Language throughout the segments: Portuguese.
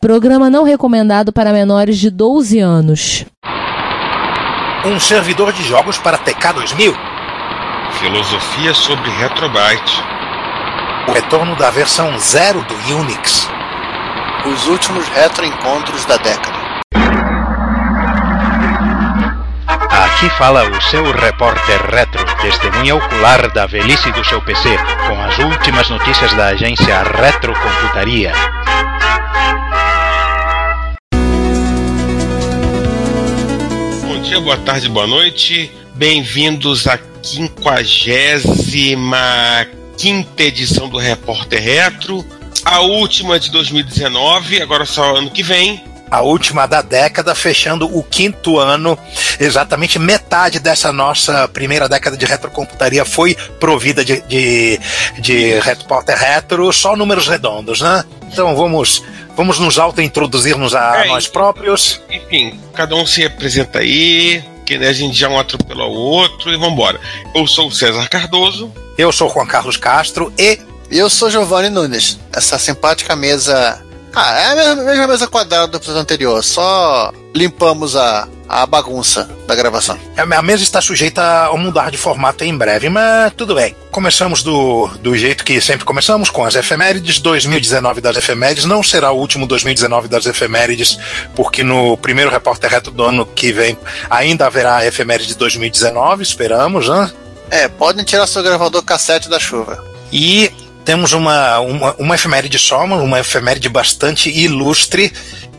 Programa não recomendado para menores de 12 anos. Um servidor de jogos para TK2000. Filosofia sobre Retrobyte. O retorno da versão zero do Unix. Os últimos retroencontros da década. Aqui fala o seu repórter retro, testemunha ocular da velhice do seu PC, com as últimas notícias da agência Retrocomputaria. Bom dia, boa tarde, boa noite. Bem-vindos à 55 quinta edição do Repórter Retro. A última de 2019, agora só ano que vem. A última da década, fechando o quinto ano. Exatamente metade dessa nossa primeira década de retrocomputaria foi provida de, de, de Repórter Retro, só números redondos, né? Então vamos, vamos nos auto-introduzirmos a É, nós próprios. Enfim, cada um se apresenta aí, que né, a gente já um atropela o outro e vambora. Eu sou o César Cardoso. Eu sou Juan Carlos Castro e E eu sou Giovanni Nunes. Essa simpática mesa. Ah, é a mesma, mesma mesa quadrada do episódio anterior, só limpamos a, a bagunça da gravação. a mesa está sujeita a mudar de formato em breve, mas tudo bem. Começamos do, do jeito que sempre começamos, com as efemérides. 2019 das efemérides não será o último 2019 das efemérides, porque no primeiro repórter reto do ano que vem ainda haverá a efeméride de 2019, esperamos, né? É, podem tirar seu gravador cassete da chuva. E temos uma, uma, uma efeméride só, uma- efeméride bastante ilustre.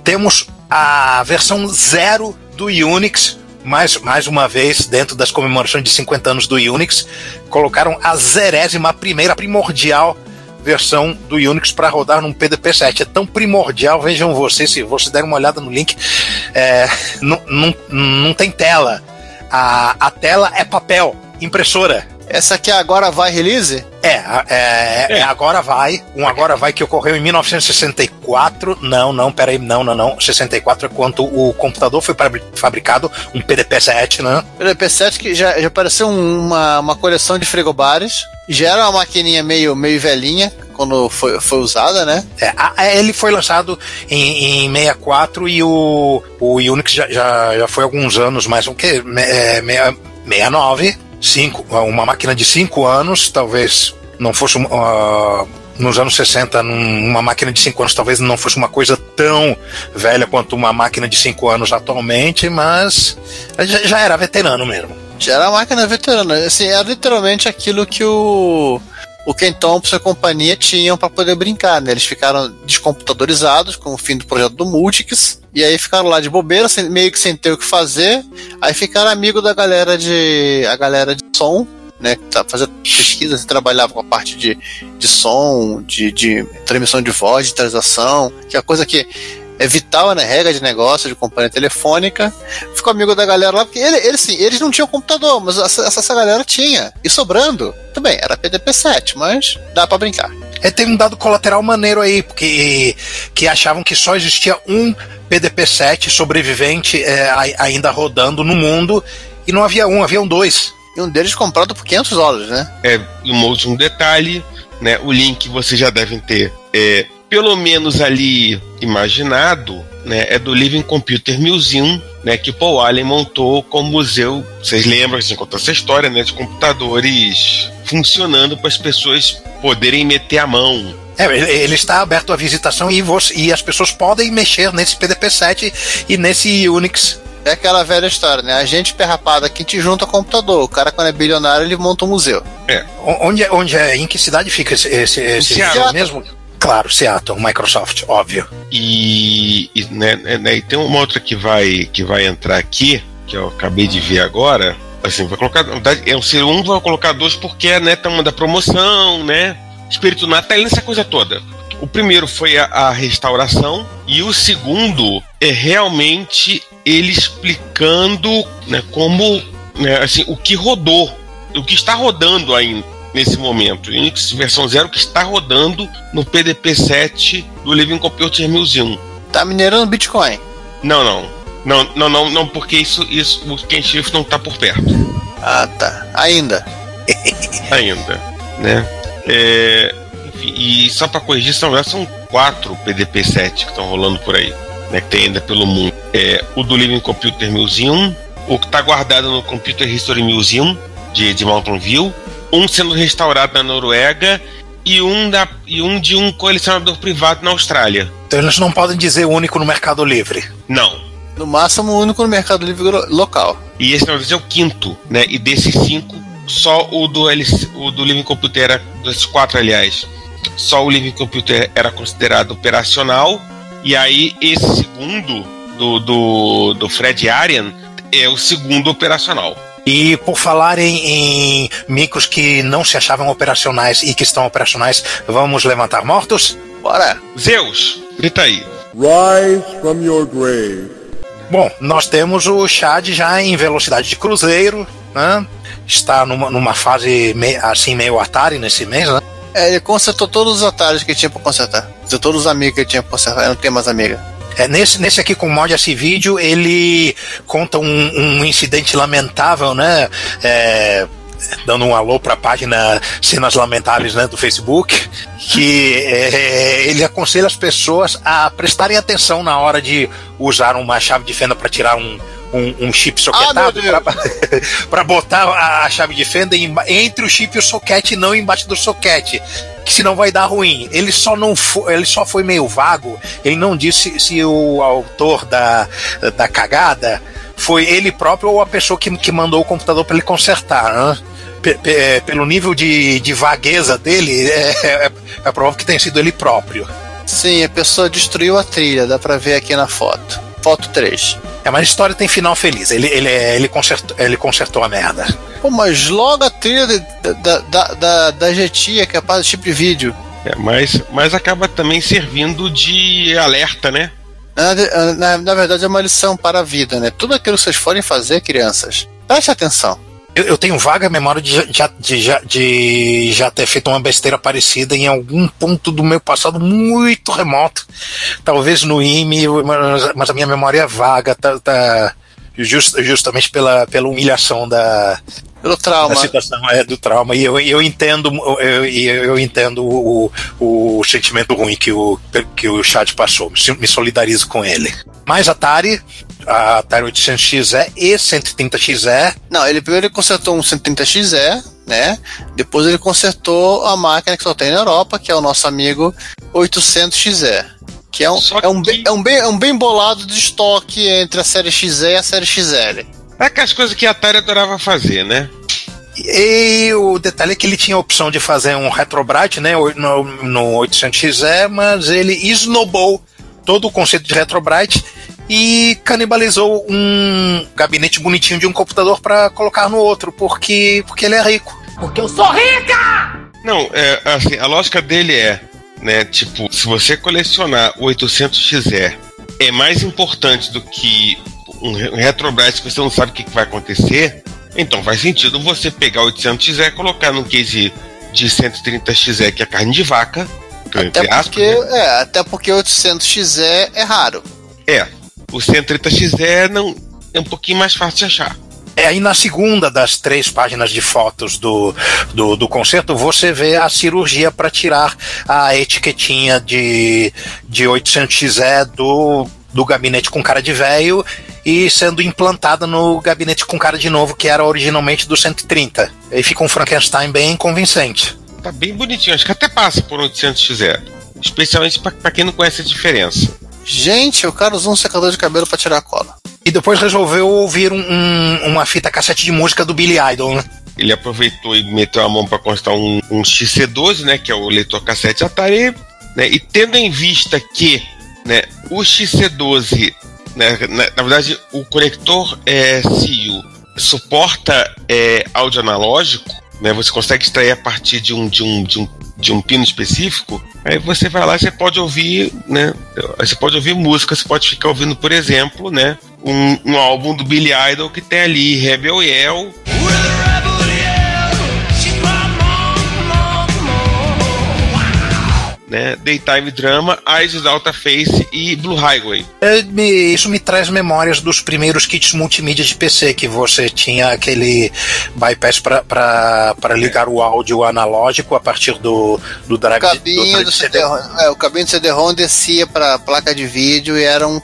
Temos a versão zero do Unix. Mais, mais uma vez, dentro das comemorações de 50 anos do Unix, colocaram a zerésima primeira primordial versão do Unix para rodar num PDP-7. É tão primordial, vejam vocês, se vocês derem uma olhada no link, é, não, não, não tem tela. A, a tela é papel, impressora. Essa aqui agora vai release? É, a- é, é, agora vai. Um agora vai que ocorreu em 1964. Não, não, peraí, não, não, não. 64 é quando o computador foi fabri- fabricado, um PDP-7, né? PDP-7 que já, já pareceu um- uma, uma coleção de frigobares. Já era uma maquininha meio, meio velhinha quando foi, foi usada, né? É, a- a- ele foi lançado em, em 64 e o, o Unix já, já, já foi alguns anos, mais o que? É, meia- 69, cinco, uma máquina de 5 anos, talvez não fosse ah, nos anos 60, num- uma máquina de 5 anos talvez não fosse uma coisa tão velha quanto uma máquina de 5 anos atualmente, mas já, era veterano mesmo. Já era máquina veterana. Assim, era literalmente aquilo que o, o Ken Thompson e a companhia tinham para poder brincar, né? Eles ficaram descomputadorizados com o fim do projeto do Multics. E aí ficaram lá de bobeira, sem- meio que sem ter o que fazer. Aí ficaram amigo da galera de. a galera de som, né? Que tá fazendo pesquisa, você trabalhava com a parte de, de som, de, de transmissão de voz, digitalização, que é a coisa que é vital, né? Regra de negócio, de companhia telefônica ficou amigo da galera lá, porque ele, ele, sim, eles não tinham computador, mas essa, essa, galera tinha. E sobrando, tudo bem, era PDP-7, mas dá pra brincar. É, tem um dado colateral maneiro aí, porque que achavam que só existia um PDP-7 sobrevivente é, ai- ainda rodando no mundo, e não havia um, haviam dois. E um deles comprado por 500 dólares, né? É, e um último detalhe, né? O link vocês já devem ter, é, pelo menos ali imaginado, né? É do Living Computer Museum, né? Que Paul Allen montou como museu. Vocês lembram, assim, contou essa história, né? De computadores funcionando para as pessoas poderem meter a mão. É, ele, está aberto à visitação e, você- e as pessoas podem mexer nesse PDP-7 e nesse Unix. É aquela velha história, né? A gente perrapada aqui te junta ao computador. O cara, quando é bilionário, ele monta um museu. O- Onde, é- onde é, em que cidade fica esse, esse, esse museu mesmo? Claro, Seattle, Microsoft, óbvio. E, e, né, né, e tem uma outra que vai que vai entrar aqui, que eu acabei de ver agora. Assim, vai colocar. É um ser um, vai colocar dois porque é né, tá uma da promoção, né? Espírito natalino, essa coisa toda. O primeiro foi a, a restauração, e o segundo é realmente ele explicando né, como né, assim, o que rodou, o que está rodando ainda nesse momento. Unix versão zero que está rodando no PDP-7 do Living Computer Museum. Tá minerando Bitcoin. Não, não. Não, não, não, não porque isso, isso o Ken Shift não está por perto Ah, tá. Ainda. ainda, né? É, enfim, e só para corrigir, são, são quatro PDP-7 que estão rolando por aí, né, que tem ainda pelo mundo. É, o do Living Computer Museum, o que está guardado no Computer History Museum de, de Mountain View, um sendo restaurado na Noruega e um, da, e um de um colecionador privado na Austrália. Então eles não podem dizer único no Mercado Livre. Não. No máximo, o único no Mercado Livre lo- local. E esse, na verdade, é o quinto, né? E desses cinco, só o do, LC, o do Living Computer era, desses quatro, aliás, só o Living Computer era considerado operacional. E aí, esse segundo, do, do, do Fred Arian, é o segundo operacional. E por falar em, em micos que não se achavam operacionais e que estão operacionais, vamos levantar mortos? Bora! Zeus, grita aí. Rise from your grave. Bom, nós temos o Chad já em velocidade de cruzeiro, né? Está numa, numa fase me- assim meio Atari nesse mês, né? É, ele consertou todos os atalhos que tinha pra consertar. Todos os amigos que ele tinha pra consertar. Ele não tem mais amiga. É, nesse, nesse aqui com mod esse vídeo, ele conta um, um incidente lamentável, né? É, dando um alô para a página Cenas Lamentáveis né, do Facebook, que é, ele aconselha as pessoas a prestarem atenção na hora de usar uma chave de fenda para tirar um, um, um chip soquetado, Ah, para botar a, a chave de fenda em- entre o chip e o soquete não embaixo do soquete. Que senão vai dar ruim. Ele só não foi, ele só foi meio vago. Ele não disse se o autor da, da cagada foi ele próprio ou a pessoa que, que mandou o computador para ele consertar. Pe- pelo nível de, de vagueza dele, é, é, é provável que tenha sido ele próprio. Sim, a pessoa destruiu a trilha, dá pra ver aqui na foto. Foto 3. É, mas a história tem final feliz. Ele, ele, ele, consertou, ele consertou a merda. Pô, mas logo a trilha da, da, da, da Jetia, que é para chip de vídeo. É, mas, mas acaba também servindo de alerta, né? Na, na, na verdade, é uma lição para a vida, né? Tudo aquilo que vocês forem fazer, crianças, preste atenção. Eu, eu tenho vaga memória de, já- de, já- de já ter feito uma besteira parecida em algum ponto do meu passado muito remoto. Talvez no IME, mas, mas a minha memória é vaga, tá, tá just- justamente pela, pela humilhação da, Pelo trauma. da situação é, do trauma. E eu, eu entendo, eu, eu, entendo o, o sentimento ruim que o, que o chat passou. Me- solidarizo com ele. Mais Atari, a Atari 800XE e 130XE. Não, ele primeiro ele consertou um 130XE, né? Depois ele consertou a máquina que só tem na Europa, que é o nosso amigo 800XE. Que é um, Só é um, que- é um, bem, é um bem bolado de estoque entre a série XE e a série XL. É aquelas coisas que a Atari adorava fazer, né? E o detalhe é que ele tinha a opção de fazer um Retrobrite né, no, no 800XE, mas ele esnobou todo o conceito de Retrobrite e canibalizou um gabinete bonitinho de um computador para colocar no outro, porque, porque ele é rico. Não, é, assim, a lógica dele é, né, tipo, se você colecionar o 800XE é mais importante do que um re- Retrobrite que você não sabe o que vai acontecer, então faz sentido você pegar o 800XE e colocar num case de 130XE, que é carne de vaca, Até aspas, porque, né? é, até porque 800XE é raro. É, o 130XE não, é um pouquinho mais fácil de achar. É aí na segunda das três páginas de fotos do, do, do concerto, você vê a cirurgia para tirar a etiquetinha de, de 800XE do, do gabinete com cara de velho e sendo implantada no gabinete com cara de novo, que era originalmente do 130. Aí fica um Frankenstein bem convincente. Tá bem bonitinho, acho que até passa por um 800XE. Especialmente pra pra quem não conhece a diferença. Gente, o cara usou um secador de cabelo pra tirar a cola. E depois resolveu ouvir um- um- uma fita cassete de música do Billy Idol, né? Ele aproveitou e meteu a mão para constar um, um XC12, né, que é o leitor cassete Atari, né, e tendo em vista que, né, o XC12, né, na, na verdade, o conector é CU suporta é, áudio analógico, né, você consegue extrair a partir de um, de um, de um, de um pino específico, aí você vai lá e você pode ouvir, né, você pode ouvir música, você pode ficar ouvindo, por exemplo, né, um, um álbum do Billy Idol que tem ali Rebel Yell, né? Daytime Drama, Eyes Without Face e Blue Highway. É, me- isso me traz memórias dos primeiros kits multimídia de PC, que você tinha aquele bypass para ligar o áudio analógico a partir do, do O drive cabinho drive do CD-ROM, é, o cabinho do CD-ROM descia pra placa de vídeo e era um,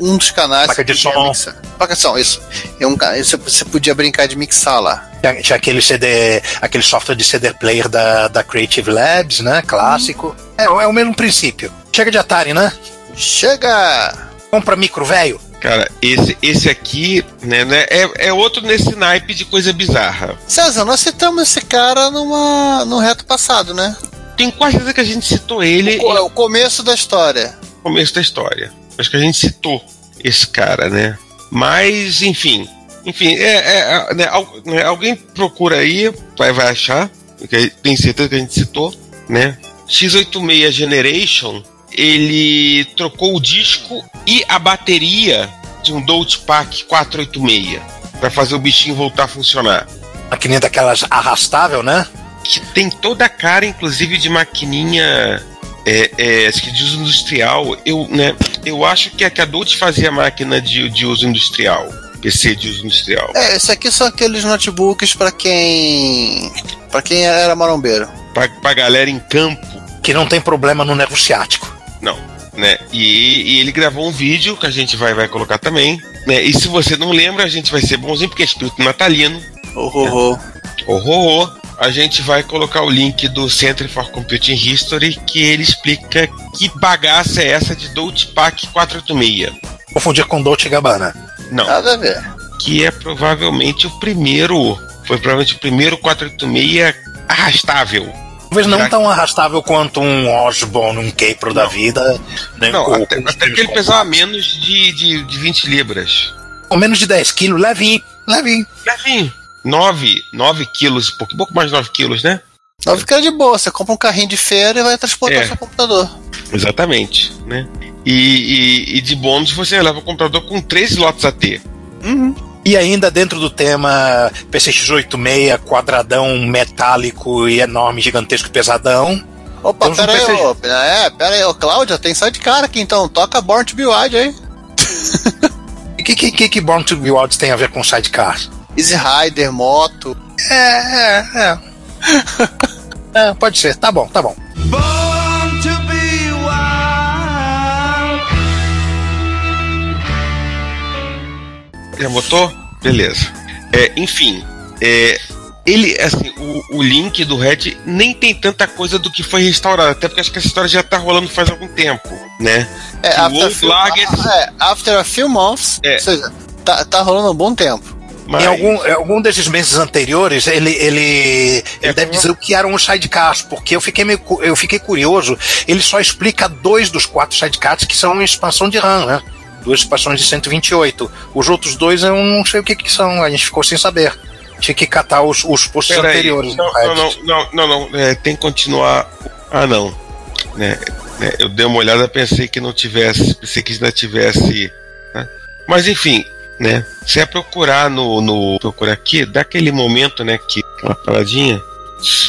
um dos canais. Placa de som. mixar. Placa de som, isso. E um, isso você podia brincar de mixar lá. Tinha, tinha aquele CD, aquele software de CD player da, da Creative Labs, né? Clássico. É, é o mesmo princípio. Chega de Atari, né? Chega! Compra micro velho. Cara, esse, esse aqui, né, né, é, é outro nesse naipe de coisa bizarra. César, nós citamos esse cara numa, no reto passado, né? Tenho quase certeza que a gente citou ele O, o começo da história. começo da história. Acho que a gente citou esse cara, né? Mas, enfim. Enfim, é, é, né, al- né, alguém procura aí, vai, vai achar. porque Tem certeza que a gente citou, né? X86 Generation, ele trocou o disco e a bateria de um Dolt Pack 486 para fazer o bichinho voltar a funcionar. Maquininha daquelas arrastável, né? que tem toda a cara, inclusive, de maquininha é, é, acho que de uso industrial. Eu, né, eu acho que a, que a Dolt fazia máquina de, de uso industrial. PC de uso industrial. É, esse aqui são aqueles notebooks pra quem. para quem era marombeiro. Pra, pra galera em campo, Que não tem problema no nervo ciático. não. Né? E, e ele gravou um vídeo que a gente vai, vai colocar também. Né? E se você não lembra, a gente vai ser bonzinho, porque é espírito natalino. Oh, oh, oh. Horror. A gente vai colocar o link do Center for Computing History, que ele explica que bagaça é essa de Dolt Pack 486. Confundir com Dolce Gabbana. Não. Nada a ver. que é provavelmente o primeiro. Foi provavelmente o primeiro 486 arrastável. Talvez não tão arrastável quanto um Osborne, um Capro da vida. Nem Não, até, até que ele pesava menos de, de, de 20 libras. Com menos de 10 quilos, levinho, levinho. Levinho. 9, 9 quilos, pouco, pouco mais de 9 quilos, né? Não fica de boa, você compra um carrinho de feira e vai transportar É. seu computador. Exatamente, né? E, e, e de bônus você leva o computador com 3 slots AT. E ainda dentro do tema PCX86, quadradão metálico e enorme, gigantesco e pesadão. Opa, pera aí, PC. ô, é, pera aí, ô, Cláudia, tem sai de cara aqui então, toca Born to Be Wild aí. E o que, que, que, que Born to Be Wild tem a ver com sidecar? Easy Rider, moto. É, é, é. é. Pode ser, tá bom, tá bom. Já botou? Beleza. É, enfim, é, ele, assim, o, o link do Red nem tem tanta coisa do que foi restaurado, até porque acho que essa história já tá rolando faz algum tempo, né? É, after, a few, é, after a few months, É. ou seja, tá, tá rolando um bom tempo. Mas, Em algum, em algum desses meses anteriores, ele, ele, ele É, deve como- dizer o que eram os sidecars, porque eu fiquei, meio, eu fiquei curioso. Ele só explica dois dos quatro sidecars que são expansão de RAM, né? Duas expansões de 128. Os outros dois eu não sei o que, que são, a gente ficou sem saber. Tinha que catar os, os posts Peraí, anteriores não, não, não, não, não, é, tem que continuar. Ah, não. Né, né, eu dei uma olhada, pensei que não tivesse, pensei que ainda tivesse. né? Mas enfim, né? Se é procurar no, no procurar aqui, daquele momento, né, que aquela paradinha.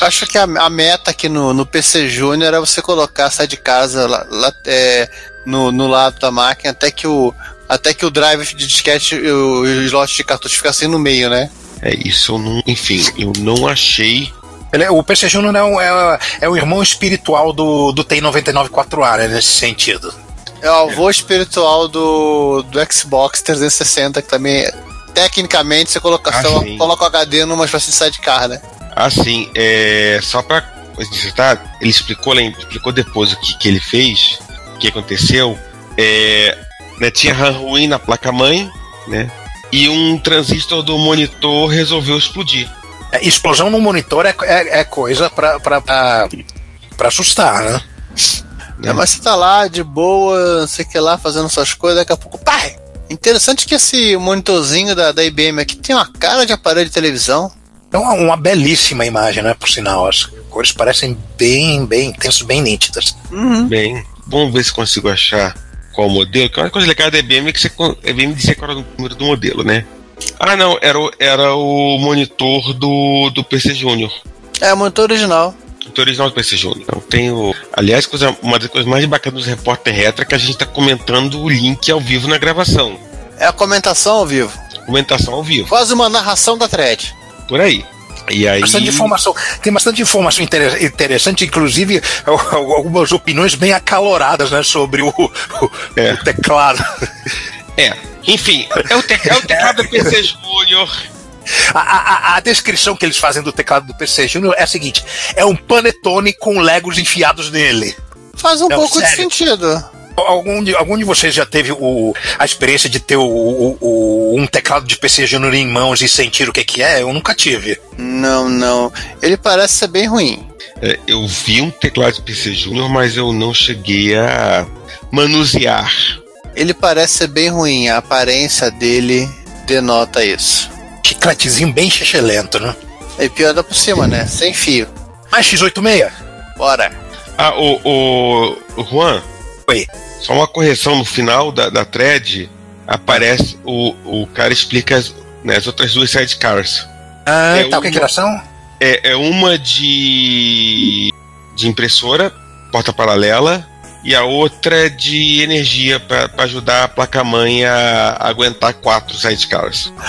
Acho que a, a meta aqui no, no PC Júnior era você colocar sai de casa lá, lá, é, no, no lado da máquina até que o até que o drive de disquete e o, o slot de cartucho ficassem no meio, né? É isso, eu não, enfim, eu não achei. Ele é- o PC Junior é, um- é, é o irmão espiritual do, do TI-99 4A, né, nesse sentido. É o avô espiritual do, do Xbox 360, que também tecnicamente você coloca, Ah, sim. coloca o HD numa espécie de sidecar, né? Assim, é, só pra citar, ele explicou, em- explicou depois o que, que ele fez, o que aconteceu. É, né, tinha RAM ruim na placa-mãe, né? E um transistor do monitor resolveu explodir. É, explosão no monitor é, é, é coisa pra, pra, pra, pra assustar, né? É, mas você tá lá de boa, não sei o que lá, fazendo suas coisas, daqui a pouco, pai! Interessante que esse monitorzinho da, da IBM aqui tem uma cara de aparelho de televisão. É uma, uma belíssima imagem, né? Por sinal, as cores parecem bem, bem intensas, bem nítidas. Bem, vamos ver se consigo achar qual modelo. Que uma coisa legal da IBM é que você, a IBM dizia qual era o número do modelo, né? Ah, não, era o, era o monitor do, do PC Júnior. É, monitor original. Original do PC Júnior. Então tem o. Aliás, coisa, uma das coisas mais bacanas do Repórter Retro é que a gente está comentando o link ao vivo na gravação. É a comentação ao vivo. Comentação ao vivo. Quase uma narração da thread. Por aí. E aí. Bastante informação. Tem bastante informação inter- interessante, inclusive al- al- algumas opiniões bem acaloradas né, sobre o, o- É. o teclado. É. Enfim, é o, te- é o teclado do PC Júnior. A, a- a descrição que eles fazem do teclado do PC Júnior é a seguinte: é um panetone com legos enfiados nele. Faz um Não, pouco de sério. sentido. Algum de, algum de vocês já teve o, a experiência de ter o, o- o- um teclado de PC Júnior em mãos e sentir o que, que é? Eu nunca tive. Não, não. Ele parece ser bem ruim. É, eu vi um teclado de PC Júnior, mas eu não cheguei a manusear. Ele parece ser bem ruim. A aparência dele denota isso. Chicletezinho bem chechelento, né? E pior dá por cima, né? Sem fio. Mas X86? Bora. Ah, o, o, o Juan, Oi. só uma correção no final da, da thread. Aparece, o, o cara explica as, né, as outras duas sidecars. Ah, É tá, o que, uma- que elas são? É, é uma de, de impressora, porta paralela, e a outra de energia para ajudar a placa-mãe a aguentar quatro sidecars.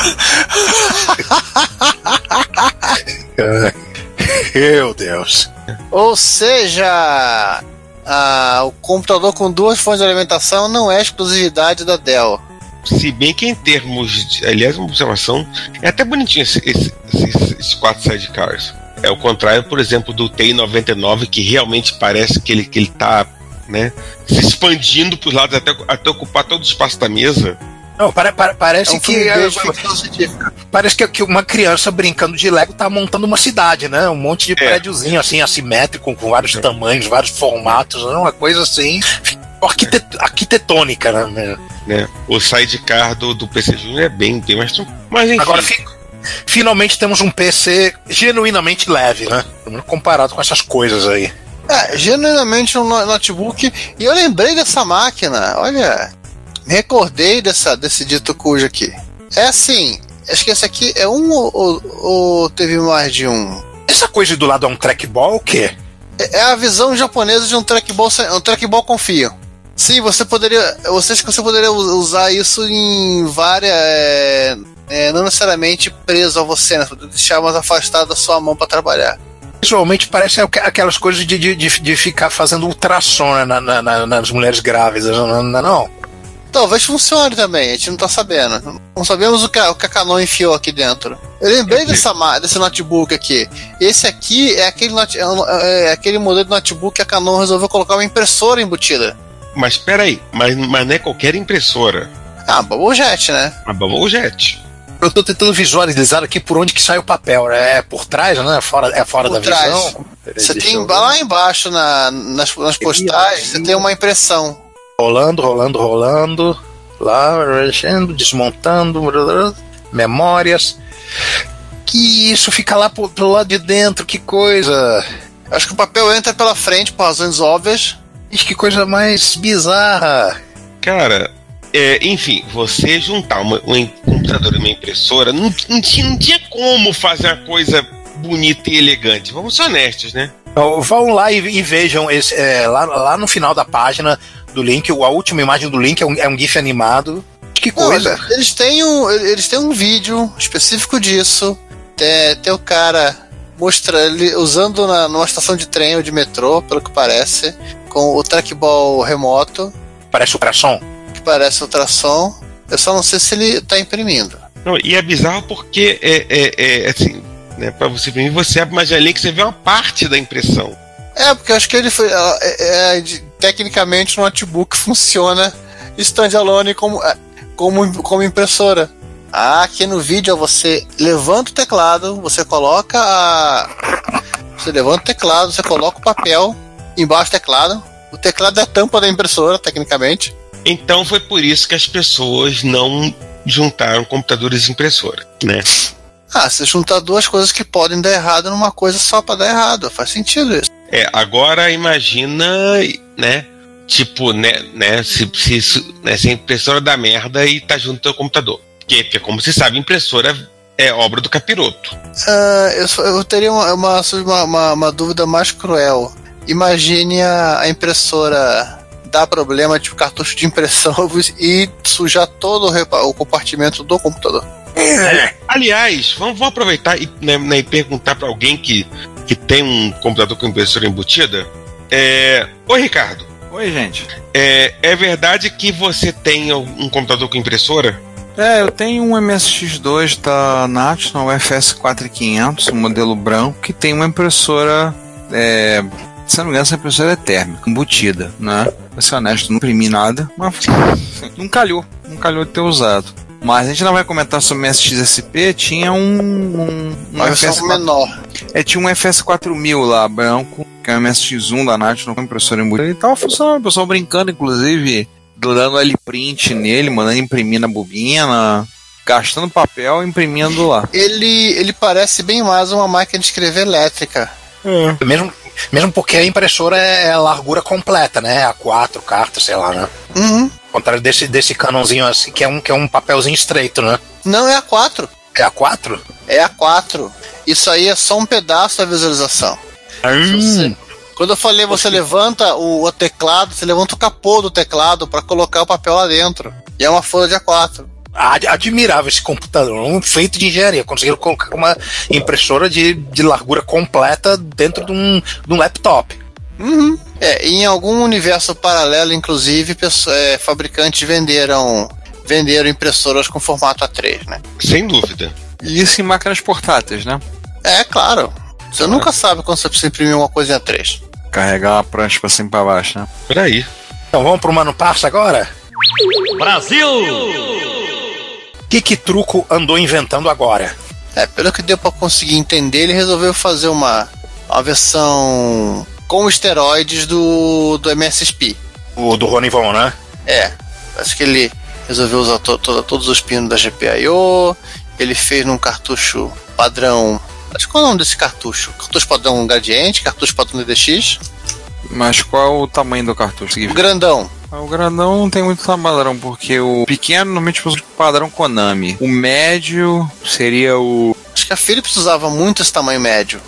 Meu Deus. Ou seja, a- o computador com duas fontes de alimentação não é exclusividade da Dell. Se bem que em termos de. Aliás, uma observação. É até bonitinho esse- esse- esses, esses quatro sidecars. É o contrário, por exemplo, do TI-99, que realmente parece que ele, que ele tá né, se expandindo para os lados até, até ocupar todo o espaço da mesa. Não, pare- pare- parece É um que filme é, parece que, que uma criança brincando de Lego tá montando uma cidade, né? Um monte de prédiozinho assim assimétrico com vários tamanhos, vários formatos, né? uma coisa assim arquitet- arquitetônica, né? Né? O sidecar do, do PC Junior é bem, bem mais. Mas enfim. Agora fi- finalmente temos um PC genuinamente leve, né? Comparado com essas coisas aí. É, genuinamente um no- notebook. E eu lembrei dessa máquina, olha. Recordei dessa, desse dito cujo aqui. É assim, acho que esse aqui é um ou, ou- ou teve mais de um? Essa coisa do lado é um trackball, o quê? É é a visão japonesa de um trackball, um trackball com fio. Sim, você poderia. Você acha que você poderia usar isso em várias. é, é, não necessariamente preso a você, né? Deixar mais afastado da sua mão para trabalhar. Visualmente parece aqu- aquelas coisas de, de, de, de ficar fazendo ultrassom né, na- na- nas mulheres grávidas, não, não, não. Talvez funcione também, a gente não tá sabendo. Não sabemos o que, a- o que a Canon enfiou aqui dentro. Eu lembrei dessa, desse notebook aqui. Esse aqui é aquele, note- é um- é aquele modelo de notebook que a Canon resolveu colocar uma impressora embutida. Mas peraí, mas, mas não é qualquer impressora. Ah, Bubble Jet, né? A Bubble Jet. Eu tô tentando visualizar aqui por onde que sai o papel, né? É por trás, né? É fora, é fora Por da trás. visão. Peraí, Você tem lá embaixo na- nas, nas postais, você tem uma impressão. Rolando, rolando, rolando. Lá, mexendo, desmontando. Memórias. Que isso fica lá pro, pro lado de dentro, que coisa. Acho que o papel entra pela frente por razões óbvias. Ixi, que coisa mais bizarra. Cara, é, enfim, você juntar uma- um computador e uma impressora, não, não tinha, não tinha como fazer uma coisa bonita e elegante. Vamos ser honestos, né? Então, vão lá e, e vejam esse, é, lá, lá no final da página do link, a última imagem do link é um, é um GIF animado. Que Não, coisa. eles têm um, eles têm um vídeo específico disso. Tem, tem o cara mostra ele usando na, numa estação de trem ou de metrô, pelo que parece, com o trackball remoto, Parece ultrassom. que parece ultrassom. Eu só não sei se ele tá imprimindo. Não, e é bizarro porque é, é, é assim, né? Pra você imprimir, você abre uma janelinha que você vê uma parte da impressão. É, porque eu acho que ele foi. é, é, tecnicamente o notebook funciona standalone como, é, como, como impressora. Ah, aqui no vídeo você levanta o teclado, você coloca a. Você levanta o teclado, você coloca o papel embaixo do teclado. O teclado é a tampa da impressora, tecnicamente. Então foi por isso que as pessoas não juntaram computadores e impressora, né? Ah, você juntar duas coisas que podem dar errado numa coisa só pra dar errado. Faz sentido isso. É, agora imagina, né? Tipo, né, né se, se, isso- né, se a impressora dá merda e tá junto ao computador. Porque, porque como você sabe, impressora é obra do capiroto. Ah, eu, só- eu teria uma, uma, uma, uma- uma dúvida mais cruel. Imagine a, a impressora dar problema, tipo cartucho de impressão, e sujar todo o, o compartimento do computador. Aliás, vamos, vamos aproveitar e, né, né, e perguntar para alguém que, que tem um computador com impressora embutida. É... Oi, Ricardo. Oi, gente. É, é verdade que você tem um computador com impressora? É, eu tenho um MSX2 da National FS4500, um modelo branco, que tem uma impressora. É, se não me engano, essa impressora é térmica, embutida, né? Pra ser honesto, não imprimi nada, mas não calhou, não calhou de ter usado. Mas a gente não vai comentar sobre o MSX-SP, tinha um. um, um FS4 menor. É, tinha um FS4000 lá, branco, que é um MSX1 da National com impressora embutida. E tava funcionando, o pessoal brincando, inclusive, dando L-print nele, mandando imprimir na bobina, gastando papel e imprimindo lá. Ele, ele parece bem mais uma máquina de escrever elétrica. Mesmo, mesmo porque a impressora é a largura completa, né? A quatro cartas, sei lá, né? Uhum. Ao contrário desse, desse canãozinho assim, que é, um, que é um papelzinho estreito, né? Não é a 4, É a 4? é a 4. Isso aí é só um pedaço da visualização. Você- quando eu falei você levanta o, o teclado, você levanta o capô do teclado para colocar o papel lá dentro. E é uma folha de A4. Ad- Admirável esse computador, um feito de engenharia. Conseguiram colocar uma impressora de, de largura completa dentro de um, de um laptop. Uhum. É, em algum universo paralelo, inclusive, é, fabricantes venderam venderam impressoras com formato A3, né? Sem dúvida. E isso em máquinas portáteis, né? É, claro. Você nunca sabe quando você precisa imprimir uma coisa em A3. Carregar uma prancha pra cima e pra baixo, né? Peraí. Então vamos pro Mano Parça agora? Brasil! O que, que truco andou inventando agora? É, pelo que deu pra conseguir entender, ele resolveu fazer uma, uma versão com esteroides do, do MSXP. O do Rony Von, né? É, acho que ele resolveu usar to- to- todos os pinos da GPIO, ele fez num cartucho padrão. Acho que qual é o nome desse cartucho? Cartucho padrão gradiente, cartucho padrão DDX. Mas qual é o tamanho do cartucho? O grandão. O grandão não tem muito padrão, porque o pequeno normalmente usa o padrão Konami. O médio seria o. Acho que a Philips usava muito esse tamanho médio.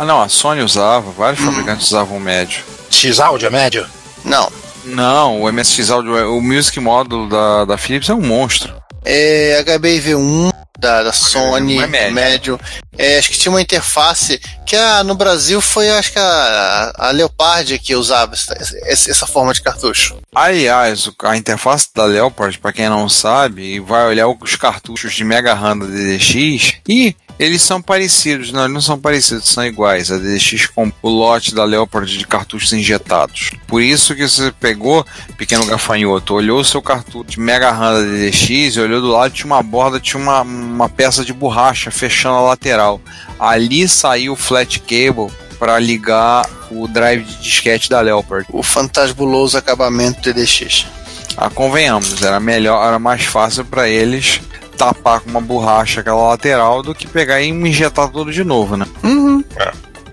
Ah não, a Sony usava, vários fabricantes usavam o médio. X-Audio é médio? Não. Não, o MSX Audio, o Music Model da, da Philips é um monstro. É HBIV1 da, da Sony, é médio. médio. É, acho que tinha uma interface que a, no Brasil foi acho que a, a Leopard que usava essa, essa, forma de cartucho. Aliás, a interface da Leopard, para quem não sabe, vai olhar os cartuchos de Mega RAM da DDX e eles são parecidos, não, eles não são parecidos, são iguais. A DDX com o lote da Leopard de cartuchos injetados. Por isso que você pegou, pequeno gafanhoto, olhou o seu cartucho de Mega RAM da DDX e olhou do lado, tinha uma borda, tinha uma, uma peça de borracha fechando a lateral. Ali saiu o flat cable para ligar o drive de disquete da Leopard. O fantasbuloso acabamento DDX. Ah, convenhamos, era melhor, era mais fácil para eles tapar com uma borracha aquela lateral do que pegar e injetar tudo de novo, né? Uhum.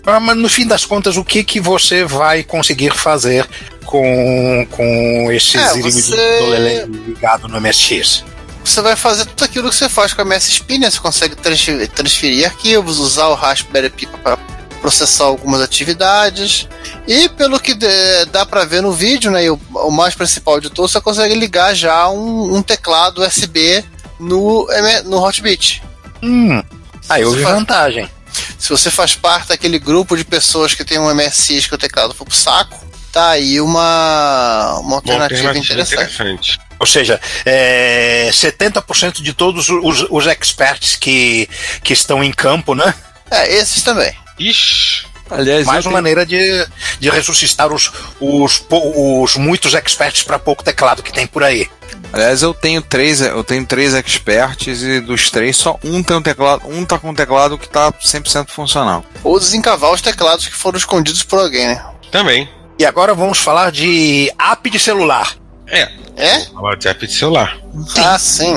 Ah, mas no fim das contas, o que, que você vai conseguir fazer com, com esse É, você- ligado no MSX? Você vai fazer tudo aquilo que você faz com a MSP, né? Você consegue transferir, transferir arquivos, usar o Raspberry Pi para processar algumas atividades. E pelo que dê- dá para ver no vídeo, né? e o, o mais principal de tudo, você consegue ligar já um, um teclado USB no, M- no Hotbit. Hum, aí houve faz- vantagem. Se você faz parte daquele grupo de pessoas que tem um MSX que o teclado for pro saco, tá aí uma, uma Uma alternativa, alternativa interessante. interessante. Ou seja, é, 70% de todos os, os experts que, que estão em campo, né? É, esses também. Ixi. Aliás, Mais uma tenho- maneira de, de ressuscitar os, os, os muitos experts para pouco teclado que tem por aí. aliás, eu tenho três, eu tenho três experts e dos três só um tem um teclado, um tá com um teclado que tá 100% funcional. Ou desencavar os teclados que foram escondidos por alguém, né? Também. E agora vamos falar de app de celular. É. É? Falar de app de celular. Ah, sim.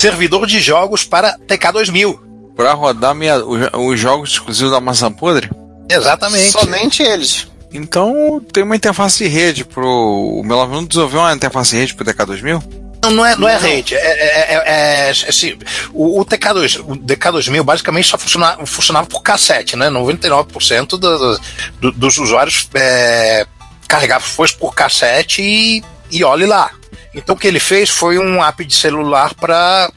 Servidor de jogos para TK2000. Para rodar minha, os, os jogos exclusivos da maçã podre, Exatamente. Somente eles. então tem uma interface de rede pro. O meu aluno desenvolveu uma interface de rede pro DK2000? Não, não é, não é rede. É, é, é, é, assim, o, o, TK2, o DK2000 basicamente só funcionava, funcionava por cassete, né? 99% do, do, dos usuários é, carregavam foi por cassete e, e olhe lá. Então o que ele fez foi um app de celular para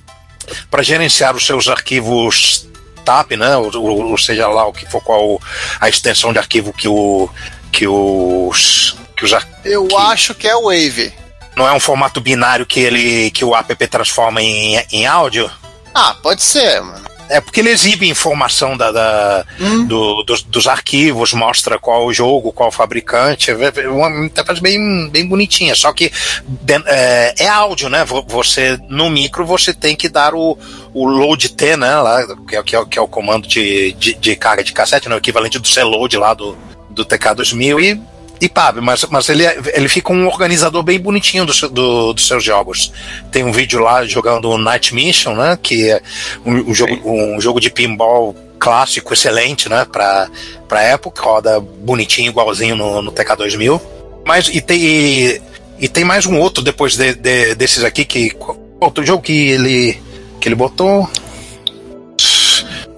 para gerenciar os seus arquivos TAP, né? Ou, ou, seja lá o que for qual a extensão de arquivo que o que os que os Eu que, acho que é o Wave. Não é um formato binário que ele que o app transforma em, em áudio? Ah, pode ser, mano. É porque ele exibe informação da, da hum. do, dos, dos, arquivos, mostra qual o jogo, qual o fabricante. É uma interface bem, bem bonitinha. Só que é, é, áudio, né? Você, no micro, você tem que dar o, o load T, né? Lá, que, é, que, é, que é o comando de, de, de carga de cassete, né? o equivalente do C-Load lá do, do TK2000. E e pá, mas, mas ele, ele fica um organizador bem bonitinho do, do, dos seus jogos. Tem um vídeo lá jogando Night Mission, né? Que é um, um jogo, um jogo de pinball clássico, excelente, né? Pra, pra época, roda bonitinho, igualzinho no, no TK2000. Mas, e tem, e, e, tem mais um outro depois de, de, desses aqui, que. Outro jogo que ele, que ele botou.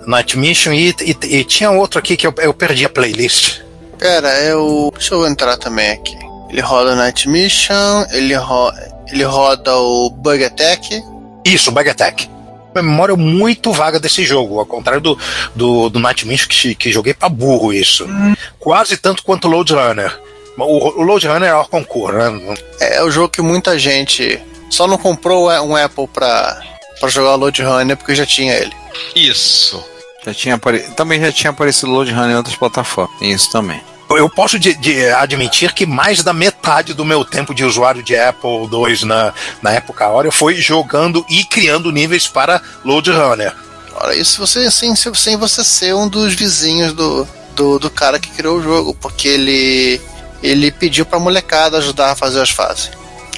Night Mission, e, e, e tinha outro aqui que eu, eu perdi a playlist. Pera, eu. Deixa eu entrar também aqui. Ele roda o Night Mission, ele, ro... ele roda o Bug Attack. Isso, Bug Attack. Uma memória muito vaga desse jogo, ao contrário do, do, do Night Mission que, que joguei pra burro isso. Hum. Quase tanto quanto o Load Runner. O, o Load Runner é o concurso, né? É, é o jogo que muita gente só não comprou um Apple pra, pra jogar o Load Runner porque já tinha ele. Isso. Já tinha apare... Também já tinha aparecido Load Runner em outras plataformas. Isso também eu posso de, de admitir que mais da metade do meu tempo de usuário de Apple II na, na época hora foi jogando e criando níveis para Load Runner. Olha, isso você sem, sem você ser um dos vizinhos do, do, do cara que criou o jogo, porque ele ele pediu pra molecada ajudar a fazer as fases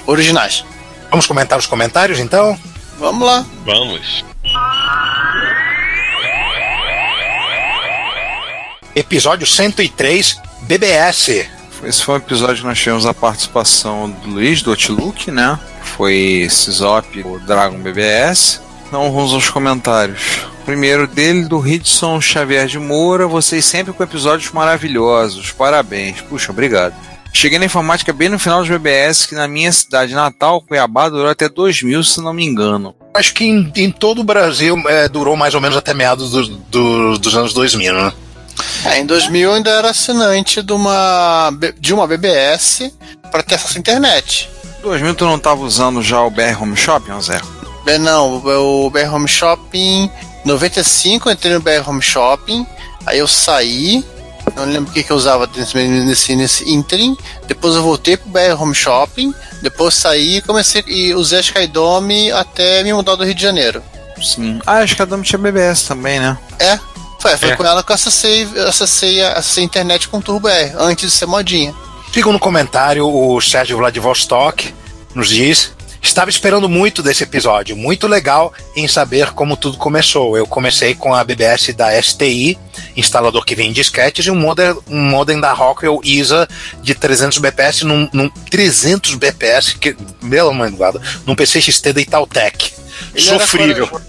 originais. Vamos comentar os comentários então? Vamos lá. Vamos. Episódio 103 BBS. Esse foi um episódio que nós tivemos a participação do Luiz, do Outlook, né? Foi Cisop, o Dragon BBS. Então vamos aos comentários. Primeiro dele, do Ridson Xavier de Moura. Vocês sempre com episódios maravilhosos. Parabéns. Puxa, obrigado. Cheguei na informática bem no final dos BBS, que na minha cidade natal, Cuiabá, durou até 2000, se não me engano. Acho que em, em todo o Brasil é, durou mais ou menos até meados do, do, dos anos 2000, né? É, em 2000 eu ainda era assinante de uma, de uma BBS para ter acesso à internet. Em 2000 tu não estava usando já o BR Home Shopping, Zé? É, não, o BR Home Shopping. 95 eu entrei no BR Home Shopping, aí eu saí, não lembro o que, que eu usava nesse, nesse, nesse interim. Depois eu voltei pro BR Home Shopping, depois saí e comecei e usei a Skydome até me mudar do Rio de Janeiro. Sim. Ah, a Skydome tinha BBS também, né? É, foi, foi é. com ela que eu acessei, acessei, acessei a internet com Turbo R, antes de ser modinha. Fica no comentário, o Sérgio Vladivostok nos diz Estava esperando muito desse episódio, muito legal em saber como tudo começou. Eu comecei com a BBS da STI, instalador que vem em disquetes, e um modem, um modem da Rockwell ISA de 300 bps num, num 300 bps, que, meu mãe num PC XT da Itautec. Ele Sofrível.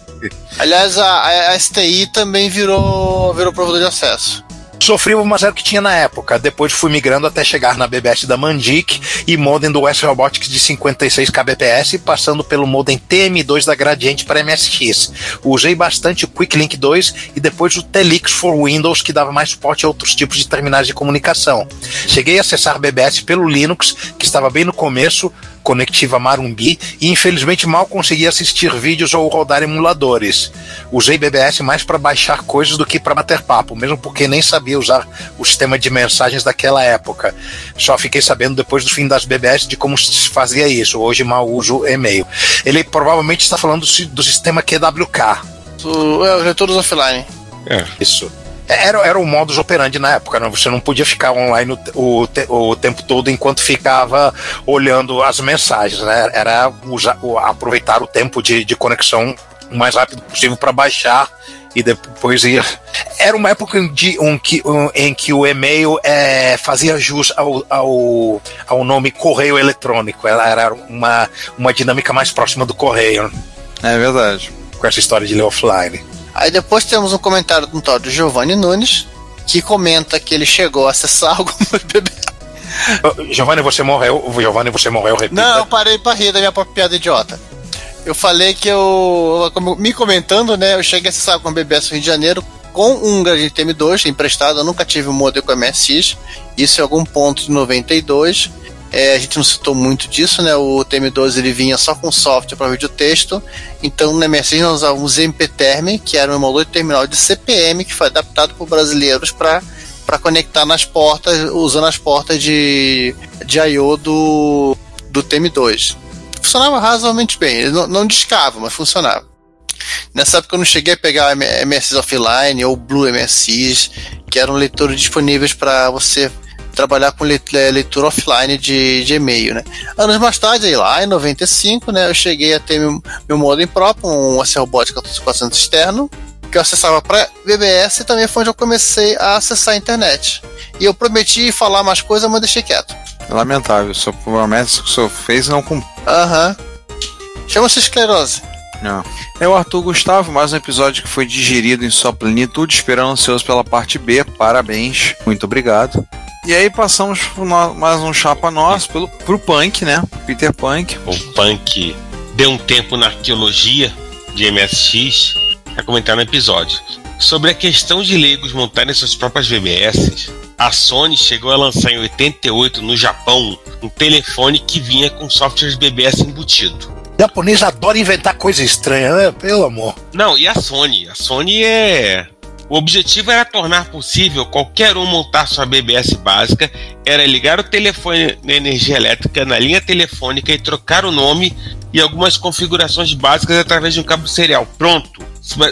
Aliás, a, a STI também virou, virou provedor de acesso. Sofri mas era o que tinha na época. Depois fui migrando até chegar na BBS da Mandic e modem do West Robotics de 56 kbps, passando pelo modem TM2 da Gradiente para MSX. Usei bastante o Quick Link 2 e depois o Telix for Windows, que dava mais suporte a outros tipos de terminais de comunicação. Cheguei a acessar BBS pelo Linux, que estava bem no começo, conectiva Marumbi e infelizmente mal consegui assistir vídeos ou rodar emuladores. Usei BBS mais para baixar coisas do que para bater papo, mesmo porque nem sabia usar o sistema de mensagens daquela época. Só fiquei sabendo depois do fim das BBS de como se fazia isso. Hoje mal uso e-mail. Ele provavelmente está falando do, sistema QWK. O, é, o retornos offline. É. Isso. Era, era o modus operandi na época, né? você não podia ficar online o, o, o, tempo todo enquanto ficava olhando as mensagens, né? Era usar, aproveitar o tempo de, de conexão o mais rápido possível para baixar e depois ia. Era uma época em, de, um, que, um, em que o e-mail é, fazia jus ao, ao, ao nome correio eletrônico. Ela era uma, uma dinâmica mais próxima do correio. É verdade. Com essa história de ler offline. Aí depois temos um comentário de um tal de Giovanni Nunes, que comenta que ele chegou a acessar algumas BBS. Giovanni, você morreu. Giovanni, você morreu, repita. Não, eu parei pra rir da minha própria piada idiota. Eu falei que eu, me comentando, né, eu cheguei a acessar com o BBS Rio de Janeiro com um Gradiente M2 emprestado, eu nunca tive um modem com MSX, isso em algum ponto de 92. É, a gente não citou muito disso, né? O TM12 ele vinha só com software para vídeo texto, então no MSX nós usávamos MPTerm, que era um emulador de terminal de CPM que foi adaptado por brasileiros para para conectar nas portas, usando as portas de, de I.O. do, do TM2 funcionava razoavelmente bem. Ele não, não discava, mas funcionava. Nessa época eu não cheguei a pegar MSX Offline ou Blue MSX, que eram leitores disponíveis para você trabalhar com leitura offline de, de e-mail, né? Anos mais tarde, aí lá em 95, né, eu cheguei a ter meu, meu modem próprio, um AC Robot 14400 externo, que eu acessava para BBS e também foi onde eu comecei a acessar a internet. E eu prometi falar mais coisas, mas deixei quieto. Lamentável, sua promessa que o senhor fez não cumpriu. Aham. Chama-se esclerose. Não. É o Arthur Gustavo, mais um episódio que foi digerido em sua plenitude, esperando ansioso pela parte B. Parabéns, muito obrigado. E aí passamos por mais um chapa nosso pelo, pro Punk, né? Peter Punk. O Punk deu um tempo na arqueologia de MSX a comentar no episódio. Sobre a questão de leigos montarem suas próprias VBS, a Sony chegou a lançar em 88 no Japão um telefone que vinha com software BBS embutido. O japonês adora inventar coisa estranha, né? Pelo amor. Não, e a Sony? A Sony é. O objetivo era tornar possível qualquer um montar sua BBS básica, era ligar o telefone na energia elétrica na linha telefônica e trocar o nome e algumas configurações básicas através de um cabo serial. Pronto,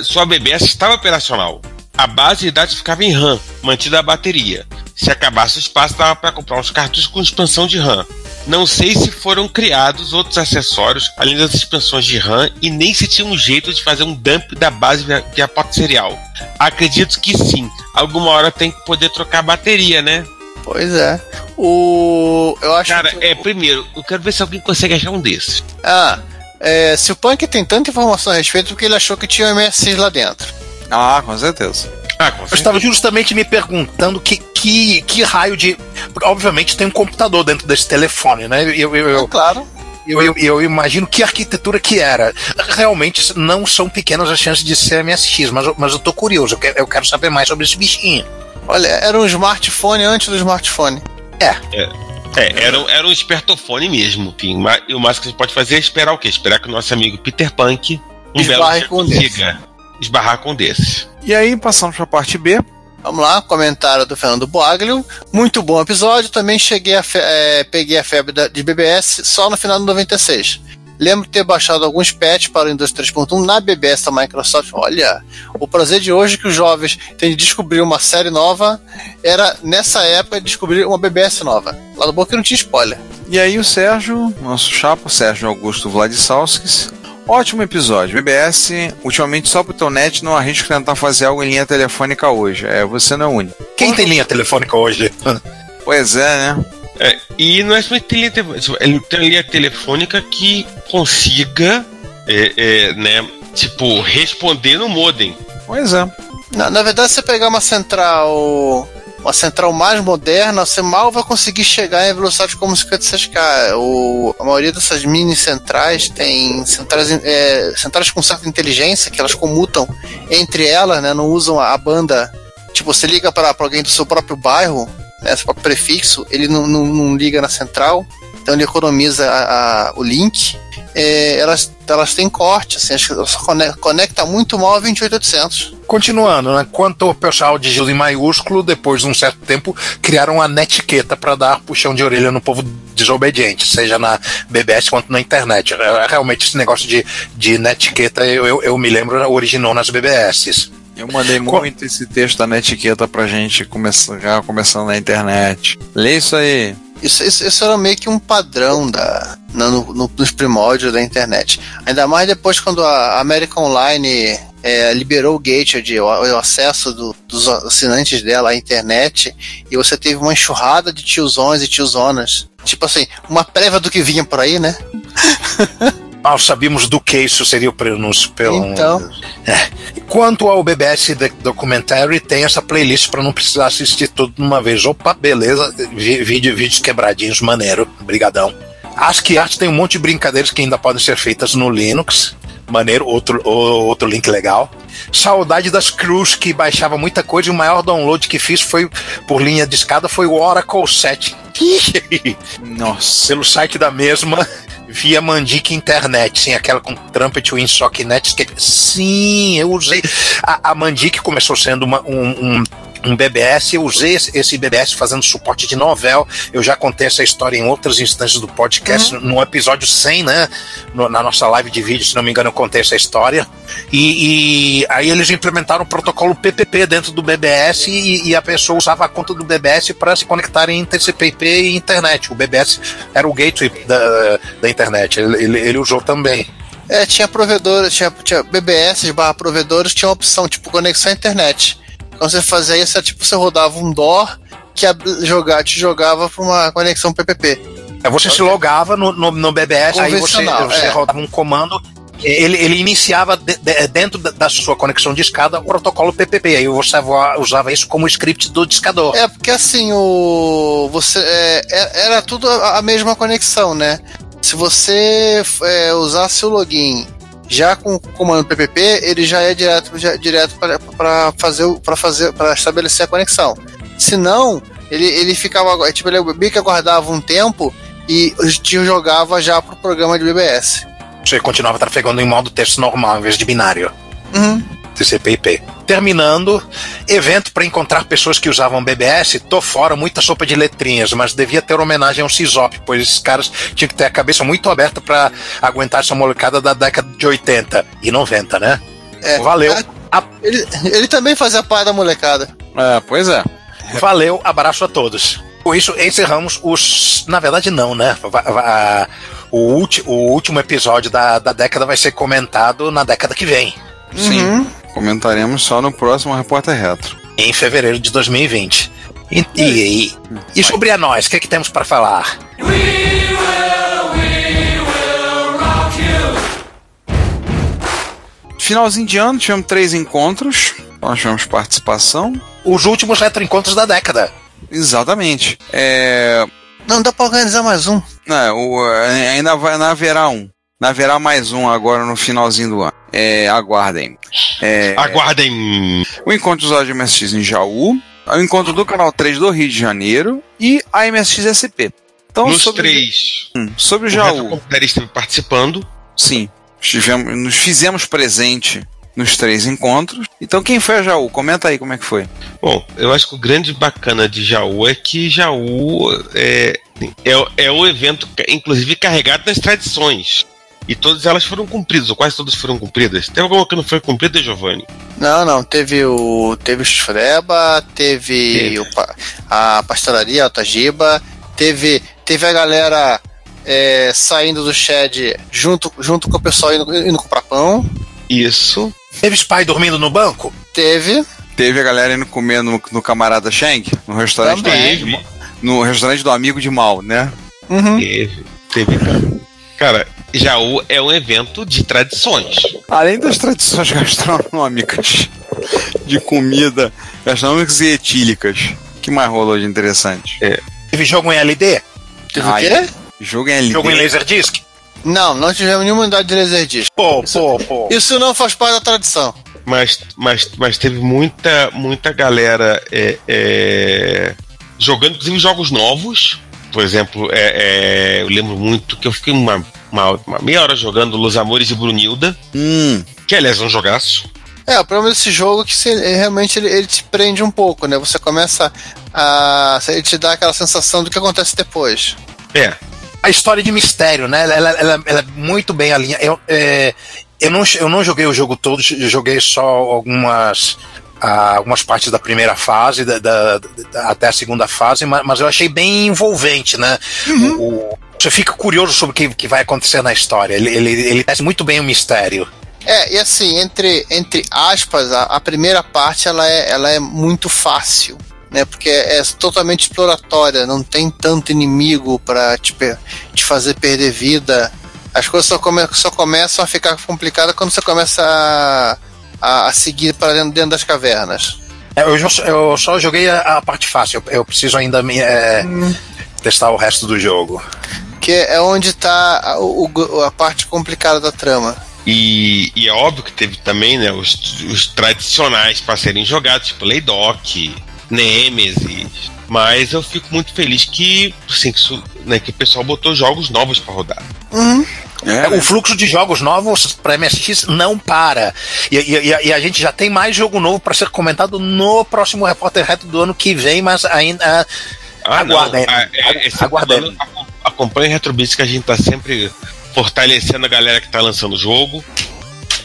sua BBS estava operacional a base de dados ficava em RAM, mantida a bateria. Se acabasse o espaço, dava para comprar uns cartuchos com expansão de RAM. Não sei se foram criados outros acessórios além das expansões de RAM e nem se tinha um jeito de fazer um dump da base via porta serial. Acredito que sim. Alguma hora tem que poder trocar a bateria, né? Pois é. O. Eu acho Cara, que... é, primeiro, eu quero ver se alguém consegue achar um desses. Ah, é, se o Punk tem tanta informação a respeito, porque ele achou que tinha um MSX lá dentro. Ah, com certeza. Ah, com certeza. Eu estava justamente me perguntando que, que, que raio de. Obviamente tem um computador dentro desse telefone, né? Eu, eu, eu, é claro. Eu, eu, eu, imagino que arquitetura que era. Realmente não são pequenas as chances de ser MSX, mas, mas eu tô curioso, eu quero, eu quero saber mais sobre esse bichinho. Olha, era um smartphone antes do smartphone. É. é. É, era, era um espertofone mesmo. Enfim, e o mais que a gente pode fazer é esperar o quê? Esperar que o nosso amigo Peter Punk um Esbarre belo consiga esbarrar com um desses. E aí passamos para a parte B. Vamos lá, comentário do Fernando Boaglio. Muito bom episódio. Também cheguei a é, peguei a febre da, de BBS só no final de 96. Lembro de ter baixado alguns patches para o Windows 3.1 na BBS da Microsoft. Olha, o prazer de hoje que os jovens têm de descobrir uma série nova era, nessa época, descobrir uma BBS nova. Lá do Boca não tinha spoiler. E aí o Sérgio, nosso chapa, Sérgio Augusto Vladislavskis, Ótimo episódio. BBS, ultimamente só pro Telnet não arrisco tentar fazer algo em linha telefônica hoje. É, você não é único. Quem tem linha telefônica hoje? pois é, né? É, e não é só linha telefônica, ele tem linha telefônica que consiga, é, é, né, tipo, responder no modem. Pois é. Na, na verdade, você pegar uma central uma central mais moderna, você mal vai conseguir chegar em velocidade como 56K. O, a maioria dessas mini centrais tem centrais, é, centrais com certa inteligência, que elas comutam entre elas, né, não usam a, banda. Tipo, você liga para alguém do seu próprio bairro, né, seu próprio prefixo, ele não, não, não liga na central, então ele economiza a, a, o link. É, elas, elas têm corte, assim, elas conecta muito mal a 28800. Continuando, né? Quanto ao pessoal de Gil em maiúsculo, depois de um certo tempo, criaram uma netiqueta para dar puxão de orelha no povo desobediente, seja na BBS quanto na internet. É, realmente esse negócio de, de netiqueta, eu, eu, eu me lembro, originou nas BBS. Eu mandei muito esse texto da netiqueta pra gente começar, começando na internet. Lê isso aí. Isso, isso, isso, era meio que um padrão da, no, no, nos primórdios da internet. Ainda mais depois quando a América Online é, liberou o gateway, o, o acesso do, dos assinantes dela à internet, e você teve uma enxurrada de tiozões e tiozonas. Tipo assim, uma prévia do que vinha por aí, né? Mal sabíamos do que isso seria o prenúncio, pelo Então. É. Quanto ao BBS Documentary, tem essa playlist para não precisar assistir tudo de uma vez. Opa, beleza. Vídeo, vídeos quebradinhos, maneiro. Brigadão. Acho que arte tem um monte de brincadeiras que ainda podem ser feitas no Linux. Maneiro, outro, outro link legal. Saudade das crews que baixava muita coisa e o maior download que fiz foi por linha de escada foi o Oracle 7. Nossa. pelo site da mesma via Mandic Internet, sim, aquela com Trumpet, WinSock, Netscape. Sim, eu usei. A, a Mandic começou sendo uma- um, um, um BBS, eu usei esse, BBS fazendo suporte de novel. Eu já contei essa história em outras instâncias do podcast, no episódio 100, né? No- na nossa live de vídeo, se não me engano, eu contei essa história. E, e aí eles implementaram o protocolo PPP dentro do BBS e, e a pessoa usava a conta do BBS para se conectar em TCP/IP e internet. O BBS era o gateway da, da internet. Ele, ele, ele usou também. É, tinha provedores, tinha, tinha BBS barra provedores, tinha uma opção, tipo, conexão à internet. Quando você fazia isso, é tipo, você rodava um DOR que ab- jogar, te jogava para uma conexão PPP. Aí você se logava no, no, no BBS, aí você, você é. rodava um comando. Ele, ele iniciava de- de- dentro da, sua conexão de escada o protocolo PPP. Aí você usava, isso como script do discador. É, porque assim, o. Você. é, é- era tudo a a mesma conexão, né? Se você é, usasse o login já com o comando PPP, ele já é direto, já, direto para fazer para fazer para estabelecer a conexão. Se não, ele, ele ficava tipo ele meio que aguardava um tempo e te jogava já pro programa de BBS. Você continuava trafegando em modo texto normal, em vez de binário. Uhum. TCP/IP. Terminando, evento para encontrar pessoas que usavam BBS, tô fora, muita sopa de letrinhas, mas devia ter homenagem ao CISOP, pois esses caras tinham que ter a cabeça muito aberta para aguentar essa molecada da década de 80 e 90, né? É, Valeu. A- Ele, ele também fazia parte da molecada. É, pois é. valeu, abraço a todos. Com isso, encerramos os. Na verdade, não, né? O, ulti- o último episódio da, da década vai ser comentado na década que vem, Sim. Uhum. Comentaremos só no próximo Repórter Retro. em fevereiro de 2020. E, e, e, e sobre a nós, o que, é que temos para falar? Finalzinho de ano, tivemos três encontros. Nós tivemos participação. Os últimos retroencontros da década. Exatamente. É, Não dá pra organizar mais um. Não, o, é, ainda vai, ainda haverá um. Haverá mais um agora no finalzinho do ano. É, aguardem. É, Aguardem. o encontro dos áudios MSX em Jaú, o encontro do canal 3 do Rio de Janeiro e a MSX SP. Então, Nos sobre, três. Hum, sobre o O Jaú, Retrocomputador esteve participando. sim, estivemos, nos fizemos presente nos três encontros. Então, quem foi a Jaú? Comenta aí como é que foi. Bom, eu acho que o grande bacana de Jaú é que Jaú é, é, é o evento, inclusive, carregado nas tradições. E todas elas foram cumpridas, ou quase todas foram cumpridas. Tem alguma que não foi cumprida, Giovanni? Não, não. Teve o. Teve o Freba, teve, Teve. o a pastelaria Altagiba, teve, teve a galera é, saindo do shed junto, junto com o pessoal indo, indo comprar pão. Isso. Teve Spy dormindo no banco? Teve. Teve a galera indo comer no, no Camarada Sheng, no restaurante, do Também. amigo de Mal- no restaurante do amigo de mal, né? Uhum. Teve. Teve, cara. Cara, Jaú é um evento de tradições. Além das tradições gastronômicas de comida, gastronômicas e etílicas, o que mais rolou de interessante? Teve jogo em LD? Teve Ai, o quê? Jogo em LD. Jogo em Laserdisc? Não, não tivemos nenhuma unidade de Laserdisc. Pô, pô, pô. Isso não faz parte da tradição. Mas, mas, mas teve muita, muita galera é, é, jogando, inclusive, jogos novos. Por exemplo, é, é, eu lembro muito que eu fiquei uma, uma, uma meia hora jogando Los Amores de Brunilda, Hum, que aliás é um jogaço. É, o problema desse jogo é que você, realmente ele, ele te prende um pouco, né? Você começa a. Ele te dá aquela sensação do que acontece depois. É, A história de mistério, né? Ela, ela- ela- ela é muito bem alinhada. Eu, é, eu, não, eu não joguei o jogo todo, eu joguei só algumas. ah, algumas partes da primeira fase, da, da- da- até a segunda fase, mas, mas eu achei bem envolvente, né? Uhum. O- você fica curioso sobre o que, que vai acontecer na história. Ele, ele, ele testa muito bem o mistério. É, e assim, entre, entre aspas, a, a primeira parte ela é, ela é muito fácil. Né, porque é, é totalmente exploratória, não tem tanto inimigo para te, te fazer perder vida. As coisas só, come, só começam a ficar complicadas quando você começa a, a, a seguir para dentro, dentro das cavernas. É, Eu, eu só joguei a, a parte fácil. Eu, eu preciso ainda me, é, testar o resto do jogo. Que é onde está a parte complicada da trama. E, e é óbvio que teve também né, os, os tradicionais para serem jogados, tipo Leydock, Nemesis. Mas eu fico muito feliz que, assim, que, isso- né, que o pessoal botou jogos novos para rodar. É, o fluxo de jogos novos para MSX não para. E, e- e a- gente já tem mais jogo novo para ser comentado no próximo Repórter Reto do ano que vem, mas ainda. Ah, Aguardem. não. Ah, é, é, Aguardem. Acom- Acompanhe o Retrobits que a gente tá sempre fortalecendo a galera que tá lançando o jogo.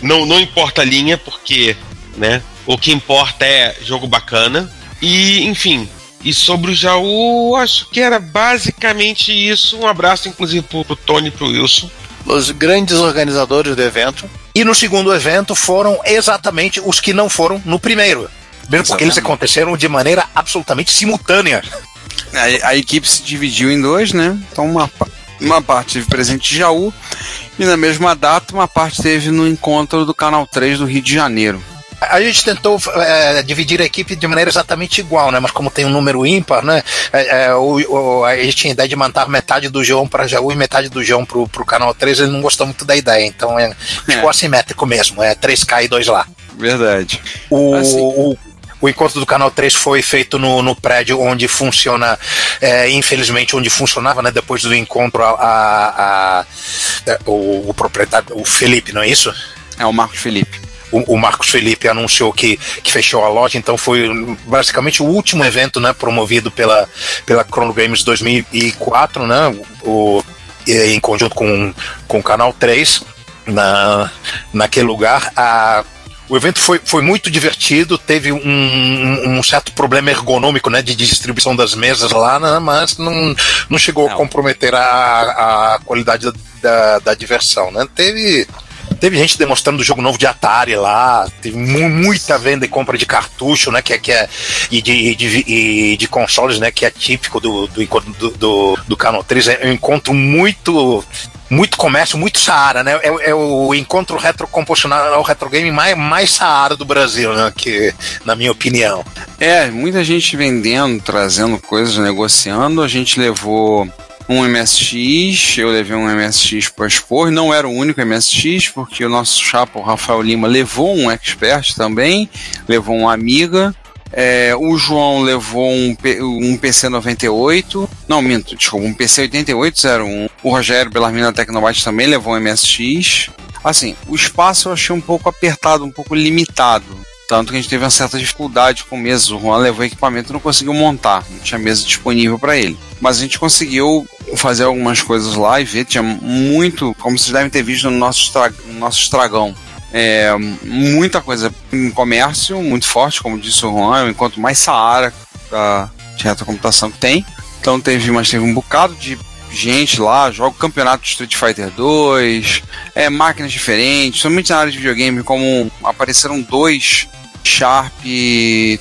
Não, não importa a linha, porque, né? O que importa é jogo bacana. E, enfim. E sobre o Jaú, acho que era basicamente isso. Um abraço, inclusive, pro, pro Tony e pro Wilson. Os grandes organizadores do evento. E no segundo evento foram exatamente os que não foram no primeiro. Mesmo porque eles aconteceram de maneira absolutamente simultânea. A, a equipe se dividiu em dois, né? Então uma, uma parte teve presente de Jaú e na mesma data uma parte teve no encontro do Canal 3 do Rio de Janeiro. A gente tentou é, dividir a equipe de maneira exatamente igual, né? Mas como tem um número ímpar, né? é, é, o, o- a gente tinha a ideia de mandar metade do João para Jaú e metade do João pro, pro canal 3. Ele não gostou muito da ideia, então é, ficou É. assimétrico mesmo. É 3K e 2 lá. Verdade. O, Assim. o, o encontro do Canal 3 foi feito no, no prédio onde funciona, é, infelizmente, onde funcionava, né? Depois do encontro, a, a- a- é, o, o proprietário, o Felipe, não é isso? É o Marcos Felipe. O, o Marcos Felipe anunciou que, que fechou a loja, então foi basicamente o último evento, né? Promovido pela, pela Chrono Games 2004, né? O, em conjunto com, com o Canal 3, na, naquele lugar. A, o evento foi, foi muito divertido, teve um, um- um certo problema ergonômico né, de distribuição das mesas lá, né, mas não, não chegou a Não. comprometer a, a qualidade da, da, da diversão. Né? Teve, teve gente demonstrando o jogo novo de Atari lá, teve mu- muita venda e compra de cartucho, né? Que é, que é e, de, e de, e de consoles, né? Que é típico do, do, do, do, do Canal 3. É um encontro muito muito comércio, muito Saara, né? É, é o encontro retrocomposicional, o retro game mais, mais Saara do Brasil, né? Que, na minha opinião. É, muita gente vendendo, trazendo coisas, negociando. A gente levou um MSX, eu levei um MSX para expor. Não era o único MSX, porque o nosso chapa, o Rafael Lima, levou um Expert também, levou um Amiga. É, o João levou um, um PC 98, não minto, desculpa, um PC 8801. O Rogério Bellarmino da Tecnobyte também levou um MSX. Assim, o espaço eu achei um pouco apertado, um pouco limitado. Tanto que a gente teve uma certa dificuldade com mesas. O Juan levou equipamento e não conseguiu montar, não tinha mesa disponível para ele. Mas a gente conseguiu fazer algumas coisas lá e ver, tinha muito, como vocês devem ter visto no nosso, estra- no nosso estragão. É, muita coisa em comércio, muito forte, como disse o Juan, é o encontro mais Saara da, de retrocomputação que tem. Então teve, mas teve um bocado de gente lá, joga campeonato de Street Fighter 2, é, máquinas diferentes, somente na área de videogame, como apareceram dois Sharp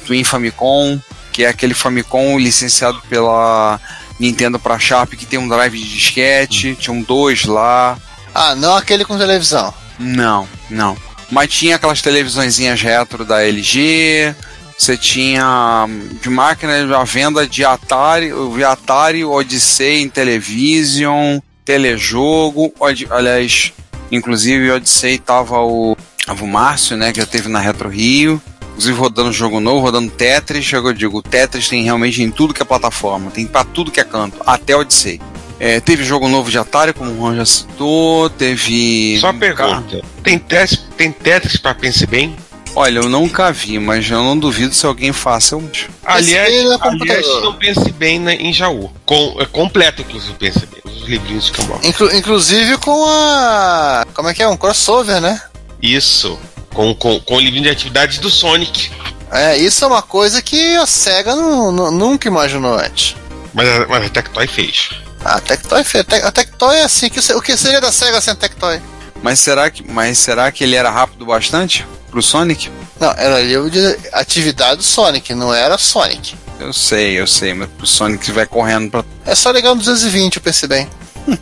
Twin Famicom, que é aquele Famicom licenciado pela Nintendo para Sharp, que tem um drive de disquete, tinham dois lá. Ah, não aquele com televisão. Não, não. Mas tinha aquelas televisõezinhas retro da LG. Você tinha hum, de máquina a venda de Atari, Atari, Odyssey em Television, telejogo. Od- Aliás, inclusive Odyssey tava o, tava o Márcio, né, que já teve na Retro Rio. Inclusive rodando jogo novo, rodando Tetris. Eu digo, Tetris tem realmente em tudo que é plataforma, tem pra tudo que é canto, até Odyssey. É, teve jogo novo de Atari, como o Juan já citou, teve. Só pergunta: tem, Tetris, tem Tetris pra bem? Olha, eu nunca vi, mas eu não duvido se alguém faça. Eu... Aliás, no aliás, não pense bem na- em Jaú. Com, é completo, inclusive, pense bem. Os livrinhos de Cambó. Inclu- inclusive com a. Como é que é? Um crossover, né? Isso. Com, com, com o livrinho de atividades do Sonic. É, isso é uma coisa que a SEGA nu- nu- nunca imaginou antes. Mas, a- mas a Tectoy fez. A Tectoy, fe- a Tec- a Tectoy é assim, que, o que seria da SEGA sem Tectoy? Mas será que, mas será que ele era rápido bastante pro Sonic? Não, era livro de atividade do Sonic, não era Sonic. Eu sei, eu sei, mas pro Sonic vai correndo pra. É só ligar no 220, eu pensei bem.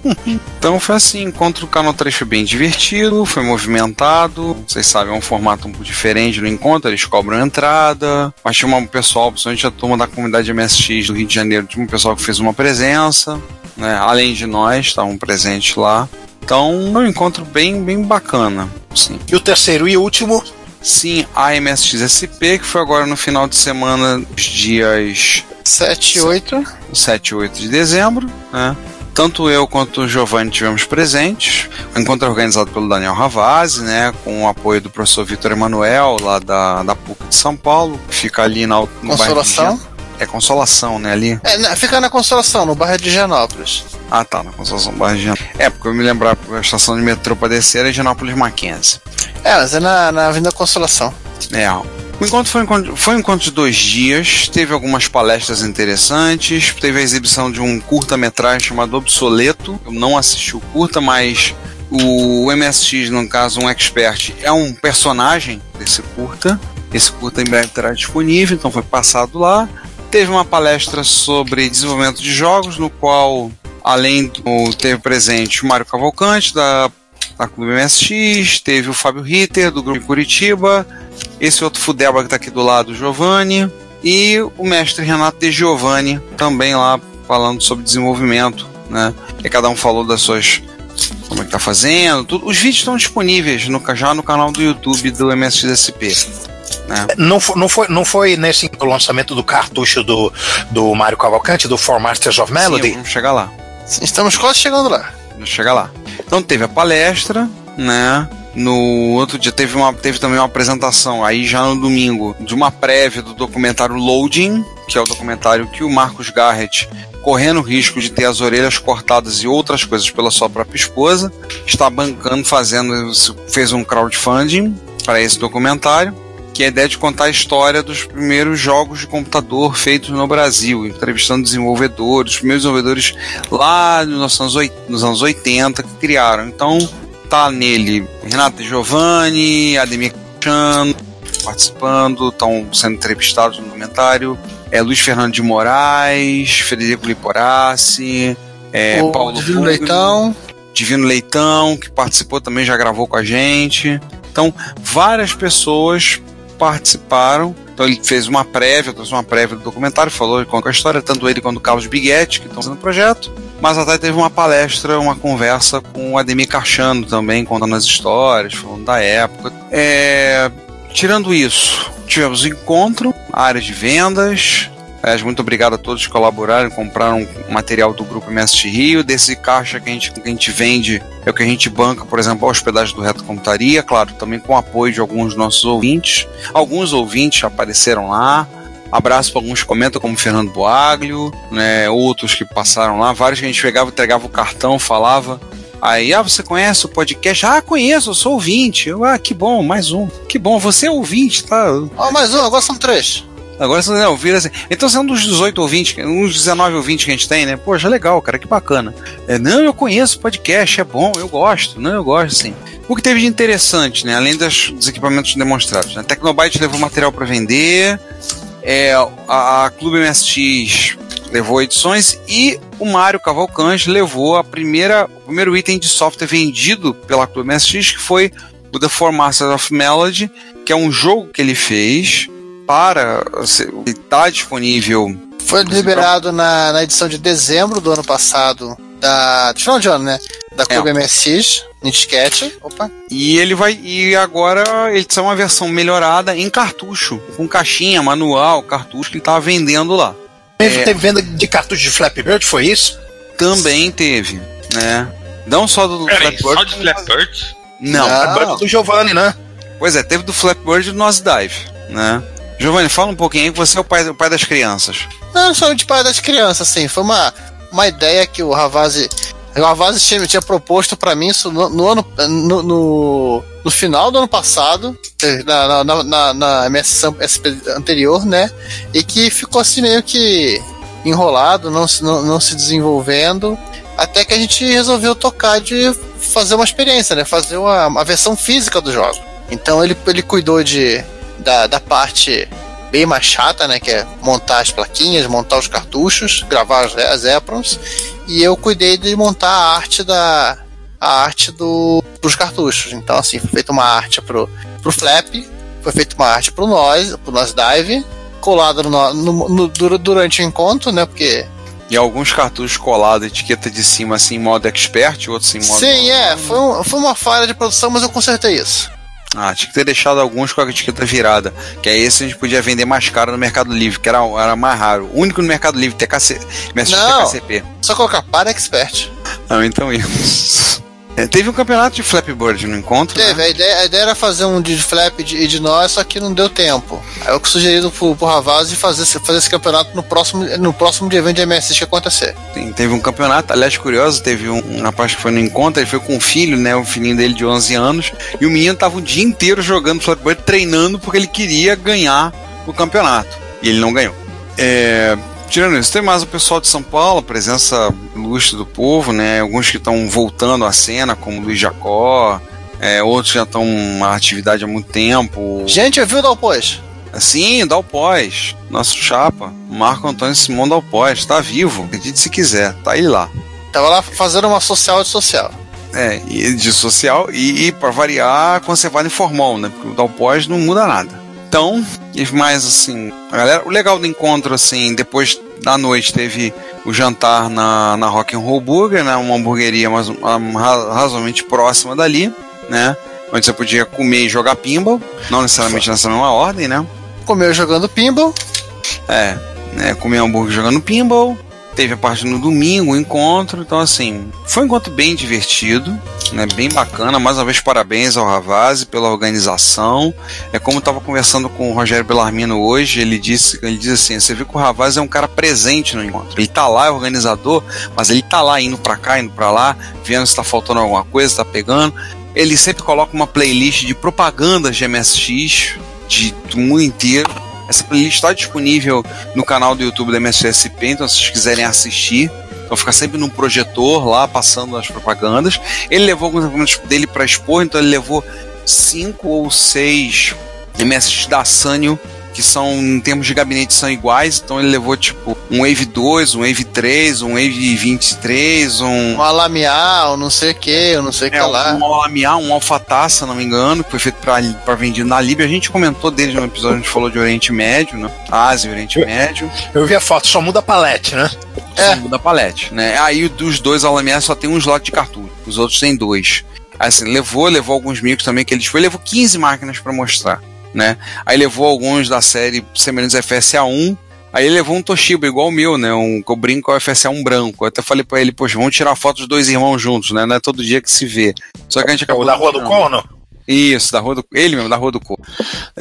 Então foi assim, encontro o canal trecho bem divertido, foi movimentado. Vocês sabem, é um formato um pouco diferente no encontro, eles cobram entrada. Mas tinha um pessoal, principalmente a turma da comunidade MSX do Rio de Janeiro, tinha um pessoal que fez uma presença, né? Além de nós, estavam presentes lá. Então, é um encontro bem, bem bacana. Sim. E o terceiro e último, Sim, a MSX SP, que foi agora no final de semana, os dias 7 e 8. 7 e 8 de dezembro, né? Tanto eu quanto o Giovanni tivemos presentes. O encontro é organizado pelo Daniel Ravazzi, né? Com o apoio do professor Vitor Emanuel, lá da, da PUC de São Paulo, que fica ali na, no bairro de Consolação? Gen- É Consolação, né? Ali. É, na- fica na Consolação, no bairro de Higienópolis. Ah, tá, na Consolação bairro de Gen- É, porque eu me lembrava que a estação de metrô pra descer era Higienópolis Mackenzie. É, mas é na, na Avenida Consolação. É. O encontro foi foi um encontro de dois dias, teve algumas palestras interessantes, teve a exibição de um curta-metragem chamado Obsoleto. Eu não assisti o curta, mas o MSX, no caso, um expert, é um personagem desse curta. Esse curta em breve estará disponível, então foi passado lá. Teve uma palestra sobre desenvolvimento de jogos, no qual, além do, teve presente o Mário Cavalcante, da da Clube MSX, teve o Fábio Ritter, do Grupo Curitiba, esse outro Fudeba que está aqui do lado, o Giovanni, e o mestre Renato De Giovanni, também lá falando sobre desenvolvimento, né? E cada um falou das suas. como é que tá fazendo, tudo. Os vídeos estão disponíveis no, já no canal do YouTube do MSXSP. Né? não foi, não, foi, não foi nesse lançamento do cartucho do, do Mario Cavalcante, do Four Masters of Melody? Sim, vamos chegar lá. Estamos quase chegando lá. Vamos chegar lá. Então teve a palestra, né? No outro dia teve, uma, teve também uma apresentação, aí já no domingo, de uma prévia do documentário Loading, que é o documentário que o Marcos Garrett, correndo o risco de ter as orelhas cortadas e outras coisas pela sua própria esposa, está bancando, fazendo, fez um crowdfunding para esse documentário, que é a ideia de contar a história dos primeiros jogos de computador feitos no Brasil, entrevistando desenvolvedores, os primeiros desenvolvedores lá nos anos, oit- nos anos 80 que criaram. Então tá nele Renato Giovanni, Ademir Chan participando, estão sendo entrevistados no documentário. É Luiz Fernando de Moraes, Federico Liporassi, é, o Paulo Divino Fugno, Leitão. Divino Leitão, que participou também, já gravou com a gente. Então, várias pessoas participaram. Então, ele fez uma prévia, trouxe uma prévia do documentário, falou com a história, tanto ele quanto o Carlos Biguetti, que estão fazendo o projeto. Mas até teve uma palestra, uma conversa com o Ademir Cachando também, contando as histórias, falando da época. É, Tirando isso, tivemos encontro, áreas de vendas. Aliás, muito obrigado a todos que colaboraram, compraram material do Grupo MST Rio. Desse caixa que a gente, que a gente vende é o que a gente banca, por exemplo, a hospedagem do Reto Computaria, claro, também com o apoio de alguns dos nossos ouvintes. Alguns ouvintes apareceram lá. Abraço para alguns que comentam, como Fernando Boaglio, né, outros que passaram lá, vários que a gente pegava, entregava o cartão, falava. Aí, ah, você conhece o podcast? Ah, conheço, eu sou ouvinte. Ah, que bom, mais um. Que bom, você é ouvinte, tá? Ó, mais um, agora são três. Agora você não ouvir assim. Então você é um dos 18 ouvintes, um dos 19 ouvintes que a gente tem, né? Poxa, legal, cara, que bacana. É, não, eu conheço podcast, é bom, eu gosto, não, eu gosto, sim. O que teve de interessante, né? Além das, dos equipamentos demonstrados, né? A Tecnobyte levou material para vender, é, a, a Clube MSX levou edições e o Mário Cavalcante levou a primeira, o primeiro item de software vendido pela Clube MSX, que foi o The Four Masters of Melody, que é um jogo que ele fez para está disponível. Foi liberado na, na edição de dezembro do ano passado, da. de final de ano, né? Da Clube MSX, em disquete. Opa. E ele vai. E agora ele tem uma versão melhorada em cartucho, com caixinha, manual, cartucho que ele estava vendendo lá. Teve, teve venda de cartucho de Flappy Bird, foi isso? Também teve, né? Não só do Flappy Bird. só de Flappy Bird? Não. Do Giovanni, né? Pois é, teve do Flappy Bird e do Nosedive, né? Giovanni, fala um pouquinho aí que você é o pai, o pai das crianças. Não, só de pai das crianças, assim. Foi uma, uma ideia que o Ravazzi. O Ravazzi tinha, tinha proposto para mim isso no, no ano. No, no, no, final do ano passado, na, na, na, na MS SP anterior, né? E que ficou assim meio que enrolado, não, não, não se desenvolvendo. Até que a gente resolveu tocar de fazer uma experiência, né? Fazer uma, uma versão física do jogo. Então ele, ele cuidou de, da, da parte bem mais chata, né? Que é montar as plaquinhas, montar os cartuchos, gravar as, as EPROMs. E eu cuidei de montar a arte da. a arte do, dos cartuchos. Então, assim, foi feita uma arte pro, pro Flap, foi feita uma arte pro Noise, pro Noise Dive, colada no, no, no, durante o encontro, né? Porque E alguns cartuchos colados, etiqueta de cima assim, em modo expert, outros em modo. Sim, é, foi, um- foi uma falha de produção, mas eu consertei isso. Ah, tinha que ter deixado alguns com a etiqueta virada. Que aí esse a gente podia vender mais caro no Mercado Livre, que era, era mais raro. O único no Mercado Livre, TKC, Não. TKCP. Só colocar para expert. Não, então isso. É, teve um campeonato de Flappy Bird no encontro. Teve, né? a ideia, a ideia era fazer um de flap e de, de nós, só que não deu tempo. Aí eu sugeri pro, pro Ravazzi fazer, esse- fazer esse campeonato no próximo, no próximo de evento de MSX que acontecer. Sim, teve um campeonato, aliás, curioso, teve um, um rapaz que foi no encontro, ele foi com o filho, né, o filhinho dele de 11 anos, e o menino tava o dia inteiro jogando Flappy Bird, treinando porque ele queria ganhar o campeonato. E ele não ganhou. É, tirando isso, tem mais o pessoal de São Paulo, a presença ilustre do povo, né, alguns que estão voltando à cena, como o Luiz Jacó, é, outros já estão na atividade há muito tempo. Gente, eu vi o Dalpós. Sim, Dalpós, nosso chapa, Marco Antônio Simão Dalpós, tá vivo, acredite se quiser, tá ele lá. Tava lá fazendo uma social de social. É, e de social e, e para variar, conservado informal, né? Porque o Dalpós não muda nada. Então, e mais assim, a galera, o legal do encontro, assim, depois da noite teve o jantar na, na Rock and Roll Burger, né? Uma hamburgueria mais, um- ra- razoavelmente próxima dali, né? Onde você podia comer e jogar pinball, não necessariamente nessa mesma ordem, né? Comeu jogando pinball. É, né, comer hambúrguer jogando pinball. Teve a parte no domingo, o encontro. Então, assim, foi um encontro bem divertido, né, bem bacana. Mais uma vez, parabéns ao Ravazzi pela organização. É como eu estava conversando com o Rogério Bellarmino hoje, ele disse, ele diz assim: você vê que o Ravazzi é um cara presente no encontro. Ele tá lá, é organizador, mas ele tá lá indo pra cá, indo pra lá, vendo se tá faltando alguma coisa, tá pegando. Ele sempre coloca uma playlist de propagandas de MSX de, do mundo inteiro. Essa playlist está disponível no canal do YouTube da MSSP, então se vocês quiserem assistir, então fica sempre num projetor lá passando as propagandas. Ele levou alguns equipamentos dele para expor, então ele levou cinco ou seis MSX da Sanyo que são, em termos de gabinete, são iguais. Então ele levou tipo um Wave 2, um Wave 3, um Wave 23, um. Um alamiar, um não sei o que, um não sei o que É, lá. um Alamiar, um Alfatá, se não me engano, que foi feito para vendido na Líbia. A gente comentou dele no episódio, a gente falou de Oriente Médio, né? Ásia, Oriente Médio. Eu vi a foto, só muda a palete, né? É. Só muda a palete, né? Aí dos dois Alamiar só tem um slot de cartucho, os outros tem dois. Assim, levou, levou alguns micros também que ele foi, levou 15 máquinas para mostrar, né? Aí levou alguns da série semelhantes FSA1, Aí ele levou um Toshiba igual o meu, né? Um que eu brinco com o FSA1 branco. Eu até falei pra ele, poxa, vamos tirar foto dos dois irmãos juntos, né? Não é todo dia que se vê. Só que a gente acabou. O da Rua do não. Corno? Isso, da Rua do Ele mesmo, da Rua do Corno.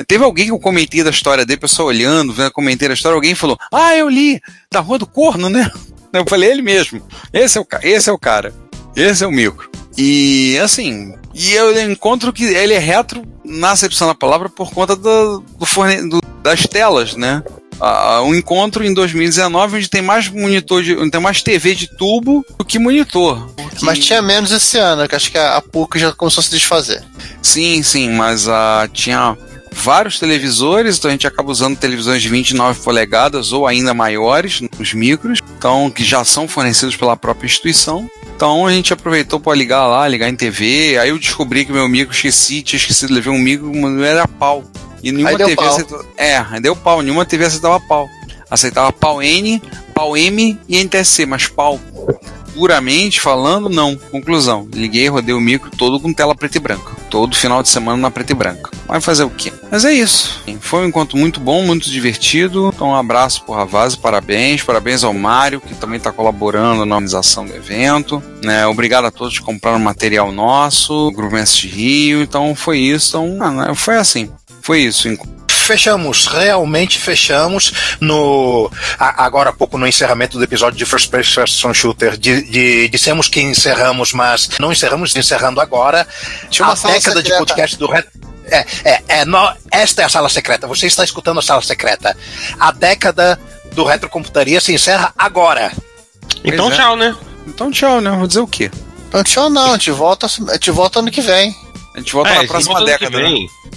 Teve alguém que eu comentei da história dele, pessoal olhando, vendo, comentei da história, alguém falou: Ah, eu li, da Rua do Corno, né? Eu falei, ele mesmo. Esse é o, esse é o cara. Esse é o micro. E assim, e eu encontro que ele é retro na acepção da palavra por conta do, do forne- do- das telas, né? Ah, um encontro em 2019 onde tem mais monitor de, tem mais TV de tubo do que monitor. Mas tinha menos esse ano, que acho que a, a PUC já começou a se desfazer. Sim, sim, mas ah, tinha vários televisores, então a gente acaba usando televisões de 29 polegadas ou ainda maiores nos micros, então que já são fornecidos pela própria instituição. Então a gente aproveitou para ligar lá, ligar em TV. Aí eu descobri que meu micro esqueci, tinha esquecido, levei um micro, mas não era pau. E nenhuma TV pau. aceitava. É, deu pau, nenhuma TV aceitava pau. Aceitava pau N, pau M e NTSC, mas pau puramente falando, não. Conclusão. Liguei, rodei o micro todo com tela preta e branca. Todo final de semana na preta e branca. Vai fazer o quê? Mas é isso. Foi um encontro muito bom, muito divertido. Então um abraço pro Ravazzi, parabéns. Parabéns ao Mário, que também está colaborando na organização do evento. Né? Obrigado a todos que compraram material nosso, Grupo Mestre Rio. Então foi isso. Então, ah, né, foi assim. Foi isso. Fechamos, realmente fechamos no a- agora há pouco no encerramento do episódio de First Person Shooter. De, de- dissemos que encerramos, mas não encerramos encerrando agora. Tinha uma década de secreta. podcast do Ret... É, é, é, nó- esta é a sala secreta. Você está escutando a sala secreta. A década do Retrocomputaria se encerra agora. Então Pois é. tchau, né? Então tchau, né? Vou dizer o quê? Então tchau não, gente volta, gente volta ano que vem. A gente volta É, na próxima década, né?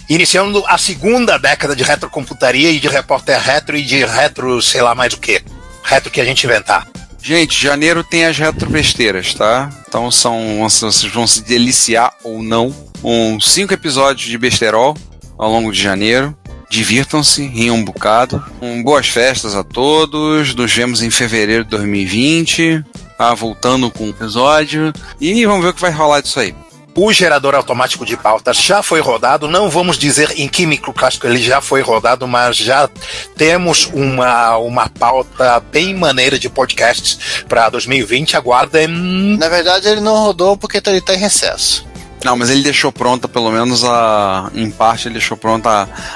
Iniciando a segunda década de retrocomputaria e de repórter retro e de retro, sei lá mais o que. Retro que a gente inventar. Gente, janeiro tem as retrobesteiras, tá? Então são. Vocês vão se deliciar ou não. Com cinco episódios de besterol ao longo de janeiro. Divirtam-se, riam um bocado. Um, boas festas a todos. Nos vemos em fevereiro de 2020. Tá voltando com o episódio. E vamos ver o que vai rolar disso aí. O gerador automático de pautas já foi rodado, não vamos dizer em que microclássico ele já foi rodado, mas já temos uma, uma pauta bem maneira de podcasts para 2020. Aguardem. Na verdade, ele não rodou porque ele tá em recesso. Não, mas ele deixou pronta, pelo menos a. Em parte, ele deixou pronta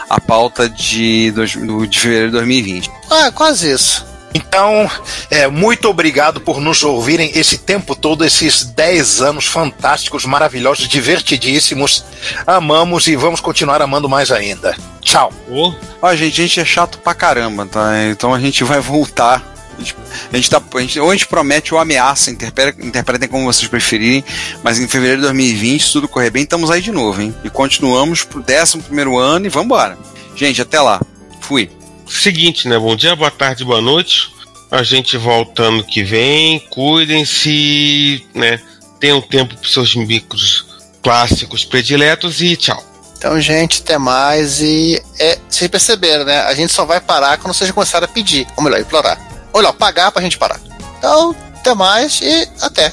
a, a pauta de, dois- do- de fevereiro de 2020. Ah, quase isso. Então, é, muito obrigado por nos ouvirem esse tempo todo, esses 10 anos fantásticos, maravilhosos, divertidíssimos. Amamos e vamos continuar amando mais ainda. Tchau. Ó, gente, a gente é chato pra caramba, tá? Então a gente vai voltar. A gente, tá, a gente- ou a gente promete ou ameaça, interpre- interpretem como vocês preferirem, mas em fevereiro de 2020, se tudo correr bem, estamos aí de novo, hein? E continuamos pro 11 primeiro ano e vambora. Gente, até lá. Fui. Seguinte, né? Bom dia, boa tarde, boa noite. A gente volta ano que vem. Cuidem-se, né? Tenham tempo para seus micros clássicos prediletos e tchau. Então, gente, até mais. E é, vocês perceberam, né? A gente só vai parar quando vocês começarem a pedir. Ou melhor, implorar. Ou melhor, pagar pra gente parar. Então, até mais e até.